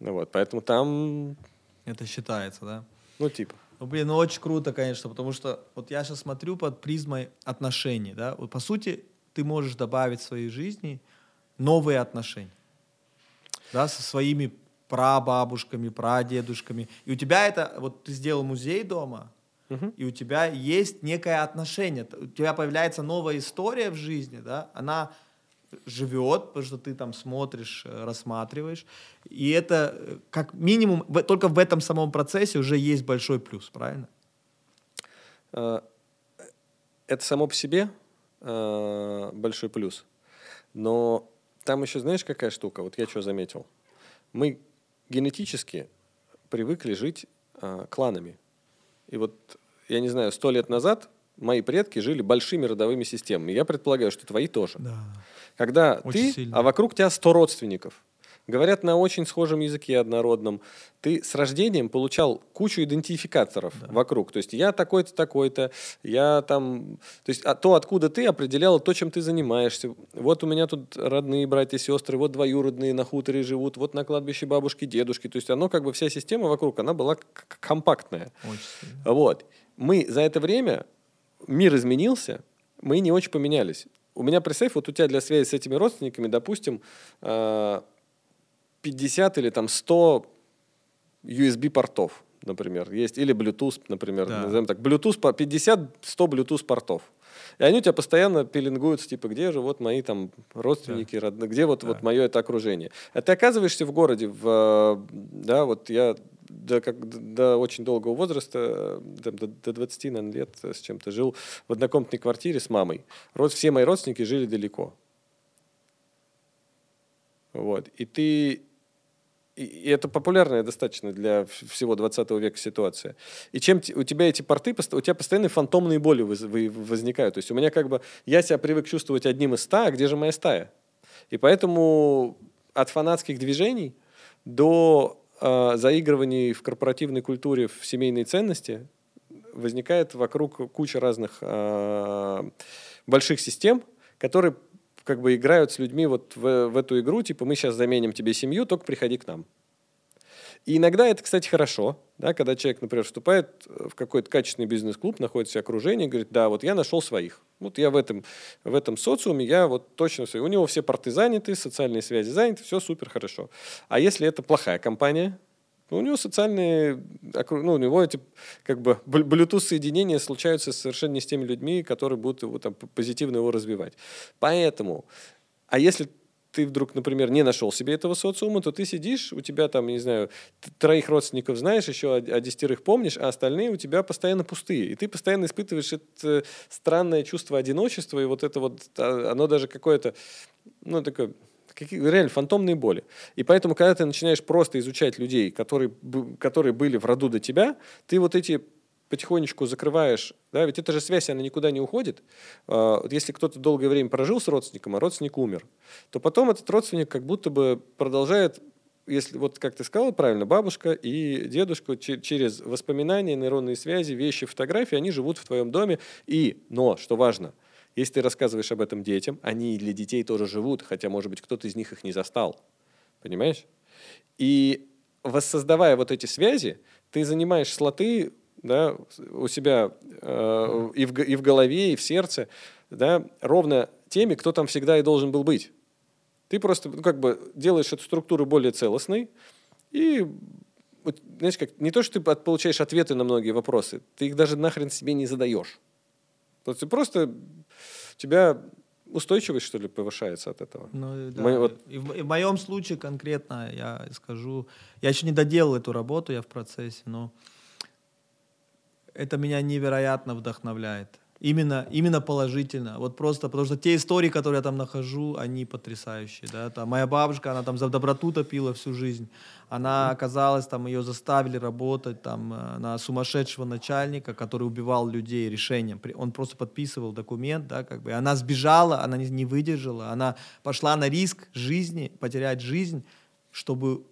Ну вот, поэтому там, Это считается, да? ну типа. Ну, блин, ну очень круто, конечно, потому что вот я сейчас смотрю под призмой отношений, да. Вот, по сути, ты можешь добавить в своей жизни новые отношения, да, со своими прабабушками, прадедушками. И у тебя это, вот ты сделал музей дома, Мгм. и у тебя есть некое отношение, у тебя появляется новая история в жизни, да, она живет, потому что ты там смотришь, э, рассматриваешь, и это э, как минимум только в этом самом процессе уже есть большой плюс, правильно? Э, Это само по себе большой плюс. Но там еще, знаешь, какая штука? Вот я что заметил. Мы генетически привыкли жить э, кланами. И вот, я не знаю, сто лет назад мои предки жили большими родовыми системами. Я предполагаю, что твои тоже. Да. Когда Очень ты, сильно. а вокруг тебя 100 родственников, говорят на очень схожем языке однородном, ты с рождением получал кучу идентификаторов вокруг. То есть я такой-то, такой-то, я там... То есть а то, откуда ты, определяло то, чем ты занимаешься. Вот у меня тут родные братья, сестры, вот двоюродные на хуторе живут, вот на кладбище бабушки, дедушки. То есть оно как бы вся система вокруг, она была компактная. Очень сильно. Вот. Мы за это время, мир изменился, мы не очень поменялись. У меня, представь, вот у тебя для связи с этими родственниками, допустим, э, 50 или там 100 USB-портов, например, есть, или Bluetooth, например, Да. назовем так, Bluetooth, по- 50-100 Bluetooth-портов. И они у тебя постоянно пеленгуются, типа, где же вот мои там родственники, да. родные, где вот, да. вот мое это окружение. А ты оказываешься в городе, в, да, вот я до, как, до очень долгого возраста, до, до 20, наверное, лет с чем-то жил в однокомнатной квартире с мамой. Род, все мои родственники жили далеко. Вот. И ты и это популярная достаточно для всего 20 века ситуация. И чем у тебя эти порты, у тебя постоянно фантомные боли возникают. То есть у меня как бы, я себя привык чувствовать одним из ста, а где же моя стая? И поэтому от фанатских движений до э, заигрываний в корпоративной культуре в семейные ценности возникает вокруг куча разных э, больших систем, которые как бы играют с людьми вот в, в эту игру, типа мы сейчас заменим тебе семью, только приходи к нам. И иногда это, кстати, хорошо, да, когда человек, например, вступает в какой-то качественный бизнес-клуб, находит в окружение, говорит, да, вот я нашел своих. Вот я в этом, в этом социуме, я вот точно свои. У него все порты заняты, социальные связи заняты, все супер хорошо. А если это плохая компания, ну, у него социальные, ну, у него эти как бы Bluetooth-соединения случаются совершенно не с теми людьми, которые будут его там позитивно его развивать. Поэтому, а если ты вдруг, например, не нашел себе этого социума, то ты сидишь, у тебя там, не знаю, троих родственников знаешь, еще о, десятерых помнишь, а остальные у тебя постоянно пустые. И ты постоянно испытываешь это странное чувство одиночества, и вот это вот, а, оно даже какое-то, ну, такое какие, реально фантомные боли. И поэтому, когда ты начинаешь просто изучать людей, которые, которые были в роду до тебя, ты вот эти потихонечку закрываешь, да, ведь эта же связь, она никуда не уходит. А, если кто-то долгое время прожил с родственником, а родственник умер, то потом этот родственник как будто бы продолжает если вот как ты сказал правильно, бабушка и дедушка через воспоминания, нейронные связи, вещи, фотографии, они живут в твоем доме. И, но, что важно, если ты рассказываешь об этом детям, они для детей тоже живут, хотя, может быть, кто-то из них их не застал. Понимаешь? И воссоздавая вот эти связи, ты занимаешь слоты да, у себя э, и, в, и в голове, и в сердце, да, ровно теми, кто там всегда и должен был быть. Ты просто ну, как бы делаешь эту структуру более целостной, и знаешь, как, не то, что ты получаешь ответы на многие вопросы, ты их даже нахрен себе не задаешь. То есть просто у тебя устойчивость, что ли, повышается от этого? Ну, да. Мы, вот... и, в, и в моем случае конкретно я скажу, я еще не доделал эту работу, я в процессе, но это меня невероятно вдохновляет. Именно, именно положительно. Вот просто, потому что те истории, которые я там нахожу, они потрясающие. Да? Там, моя бабушка, она там за доброту топила всю жизнь. Она оказалась, там ее заставили работать там, э, на сумасшедшего начальника, который убивал людей решением. Он просто подписывал документ, да, как бы. И она сбежала, она не, не выдержала. Она пошла на риск жизни, потерять жизнь, чтобы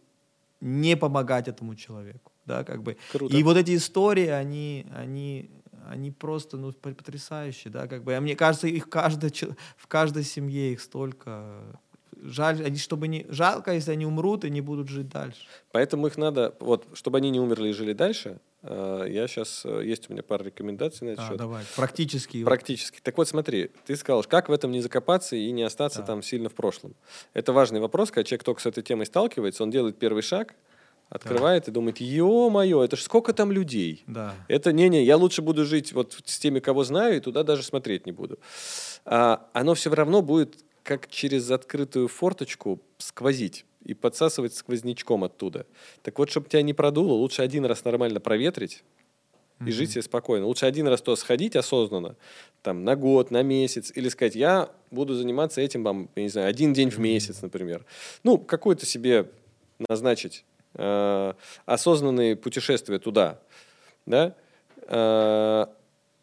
не помогать этому человеку. Да, как бы. Круто. И вот эти истории, они, они они просто ну, потрясающие, да, как бы. А мне кажется, их каждый, в каждой семье их столько. Жаль, они, чтобы не жалко, если они умрут и не будут жить дальше. Поэтому их надо, вот, чтобы они не умерли и жили дальше. Э, я сейчас э, есть у меня пара рекомендаций на этот а, счет. Давай. Практически. Практически. Так вот, смотри, ты сказал, как в этом не закопаться и не остаться да. там сильно в прошлом. Это важный вопрос, когда человек только с этой темой сталкивается, он делает первый шаг, открывает да. и думает, ё-моё, это ж сколько там людей. Да. Это, не-не, я лучше буду жить вот с теми, кого знаю, и туда даже смотреть не буду. А, оно все равно будет как через открытую форточку сквозить и подсасывать сквознячком оттуда. Так вот, чтобы тебя не продуло, лучше один раз нормально проветрить, и жить себе спокойно. Лучше один раз то сходить осознанно, там, на год, на месяц, или сказать, я буду заниматься этим, там, я не знаю, один день в месяц, например. Ну, какой-то себе назначить э, осознанные путешествия туда, да, э,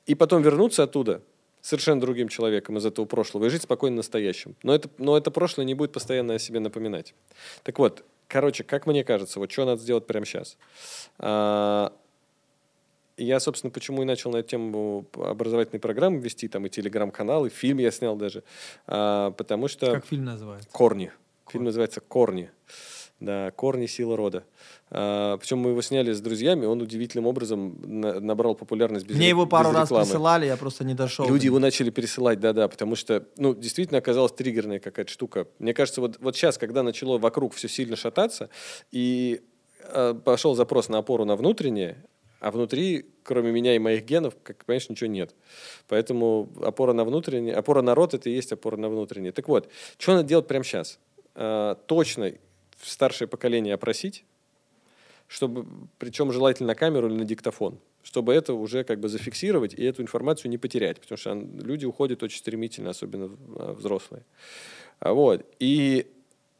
и потом вернуться оттуда совершенно другим человеком из этого прошлого и жить спокойно настоящим. Но это, но это прошлое не будет постоянно о себе напоминать. Так вот, короче, как мне кажется, вот что надо сделать прямо сейчас. Э, я, собственно, почему и начал на эту тему образовательной программы вести, там и телеграм-канал, и фильм я снял даже, а, потому что... Как фильм называется? «Корни». Корни. Фильм называется «Корни». Да, корни сила рода. А, причем мы его сняли с друзьями, он удивительным образом на, набрал популярность без Мне его пару раз присылали, я просто не дошел. Люди его начали пересылать, да-да, потому что, ну, действительно оказалась триггерная какая-то штука. Мне кажется, вот, вот сейчас, когда начало вокруг все сильно шататься, и э, пошел запрос на опору на внутреннее, А внутри, кроме меня и моих генов, как понимаешь, ничего нет. Поэтому опора на внутреннее, опора на рот это и есть опора на внутреннее. Так вот, что надо делать прямо сейчас? А, точно старшее поколение опросить, чтобы, причем желательно на камеру или на диктофон, чтобы это уже как бы зафиксировать и эту информацию не потерять, потому что люди уходят очень стремительно, особенно а, взрослые. А вот. И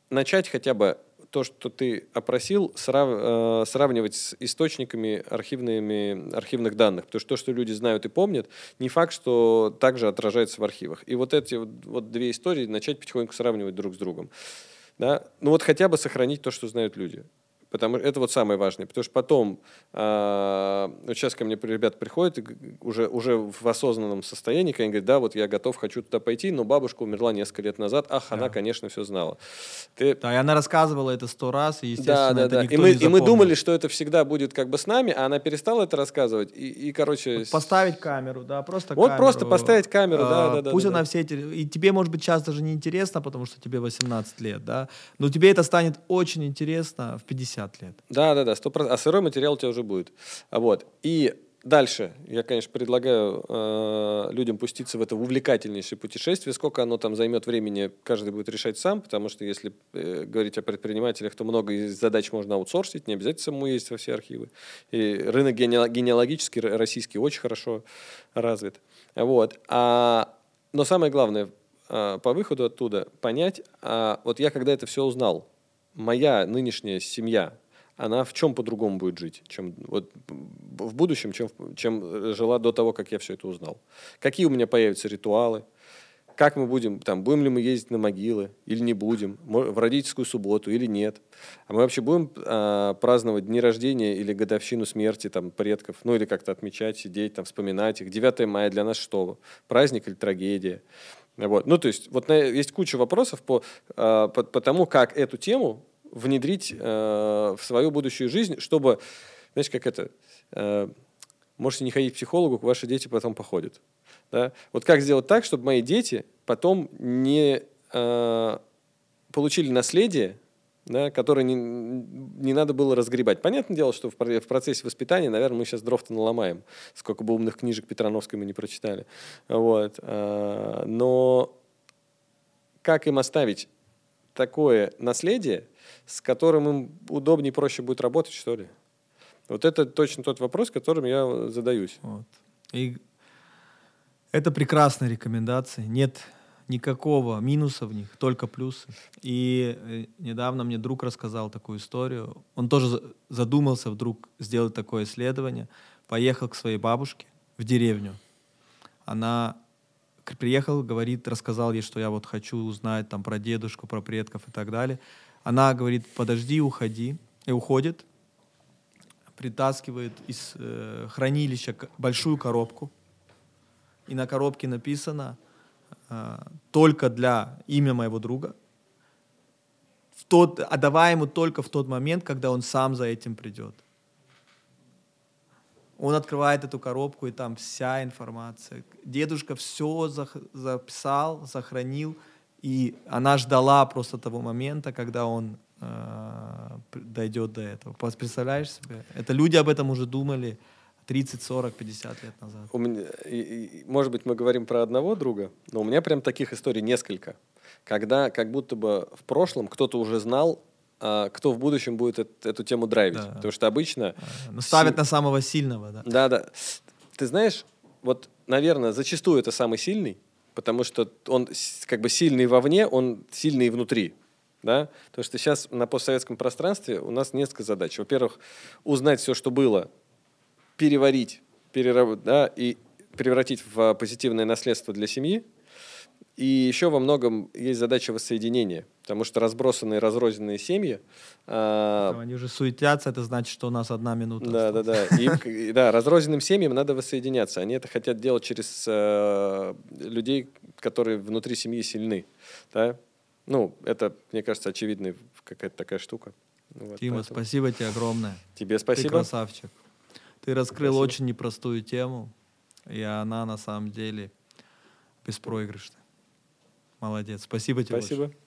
начать хотя бы то, что ты опросил, срав, э, сравнивать с источниками архивными, архивных данных. Потому что то, что люди знают и помнят, не факт, что также отражается в архивах. И вот эти вот, вот две истории начать потихоньку сравнивать друг с другом. Да? Ну вот хотя бы сохранить то, что знают люди. Потому что это вот самое важное. Потому что потом, э, вот сейчас ко мне ребята приходят уже, уже в осознанном состоянии, они говорят, да, вот я готов, хочу туда пойти, но бабушка умерла несколько лет назад, ах, да. она, конечно, все знала. Ты... Да, и она рассказывала это сто раз, и, естественно, да, да, это да. никто и мы, не И мы думали, что это всегда будет как бы с нами, а она перестала это рассказывать, и, и короче... Вот поставить камеру, да, просто Вот камеру. просто поставить камеру, да, а, да, да. Пусть да, она да. все эти... И тебе, может быть, часто же не интересно, потому что тебе 18 лет, да, но тебе это станет очень интересно в 50 лет. Да, да, да, сто процентов. А сырой материал у тебя уже будет. Вот. И дальше я, конечно, предлагаю э, людям пуститься в это увлекательнейшее путешествие. Сколько оно там займет времени, каждый будет решать сам, потому что если э, говорить о предпринимателях, то много из задач можно аутсорсить, не обязательно самому ездить во все архивы. И рынок генеалогический российский очень хорошо развит. Вот. А, но самое главное, э, по выходу оттуда понять, а вот я когда это все узнал, моя нынешняя семья, она в чем по-другому будет жить, чем вот в будущем, чем, чем жила до того, как я все это узнал. Какие у меня появятся ритуалы, как мы будем, там, будем ли мы ездить на могилы или не будем, в родительскую субботу или нет. А мы вообще будем а, праздновать дни рождения или годовщину смерти там, предков, ну или как-то отмечать, сидеть, там, вспоминать их. 9 мая для нас что? Праздник или трагедия? Вот. Ну, то есть, вот на, есть куча вопросов по, а, по, по тому, как эту тему внедрить э, в свою будущую жизнь, чтобы, знаешь, как это, э, можете не ходить к психологу, ваши дети потом походят. Да? Вот как сделать так, чтобы мои дети потом не э, получили наследие, да, которое не, не надо было разгребать. Понятное дело, что в, в процессе воспитания, наверное, мы сейчас дров-то наломаем, сколько бы умных книжек Петрановской мы не прочитали. Вот. Э, но как им оставить такое наследие, с которым им удобнее проще будет работать, что ли? Вот это точно тот вопрос, которым я задаюсь. Вот. И это прекрасные рекомендации. Нет никакого минуса в них, только плюсы. И э, недавно мне друг рассказал такую историю. Он тоже задумался вдруг сделать такое исследование. Поехал к своей бабушке в деревню. Она приехал, говорит, рассказал ей, что я вот хочу узнать там про дедушку, про предков и так далее. Она говорит, подожди, уходи. И уходит, притаскивает из э, хранилища большую коробку. И на коробке написано э, только для имя моего друга. В тот, отдавая ему только в тот момент, когда он сам за этим придет. Он открывает эту коробку, и там вся информация. Дедушка все записал, сохранил, и она ждала просто того момента, когда он э, дойдет до этого. Представляешь себе? Это люди об этом уже думали 30, 40, 50 лет назад. У меня, может быть, мы говорим про одного друга, но у меня прям таких историй несколько. Когда как будто бы в прошлом кто-то уже знал, а, кто в будущем будет эту, эту тему драйвить. Да. Потому что обычно... Ну, ставят си... на самого сильного, да. Да, да. Ты знаешь, вот, наверное, зачастую это самый сильный, потому что он как бы сильный вовне, он сильный и внутри. Да? Потому что сейчас на постсоветском пространстве у нас несколько задач. Во-первых, узнать все, что было, переварить, перераб... да, и превратить в позитивное наследство для семьи. И еще во многом есть задача воссоединения, потому что разбросанные, разрозненные семьи... Э, Они уже суетятся, это значит, что у нас одна минута. Да, да, да. И, да, разрозненным семьям надо воссоединяться. Они это хотят делать через э, людей, которые внутри семьи сильны. Да? Ну, это, мне кажется, очевидная какая-то такая штука. Вот, Тима, поэтому... спасибо тебе огромное. Тебе спасибо. Ты красавчик. Ты раскрыл спасибо. очень непростую тему, и она на самом деле беспроигрышная. Молодец. Спасибо тебе. Спасибо. Большое.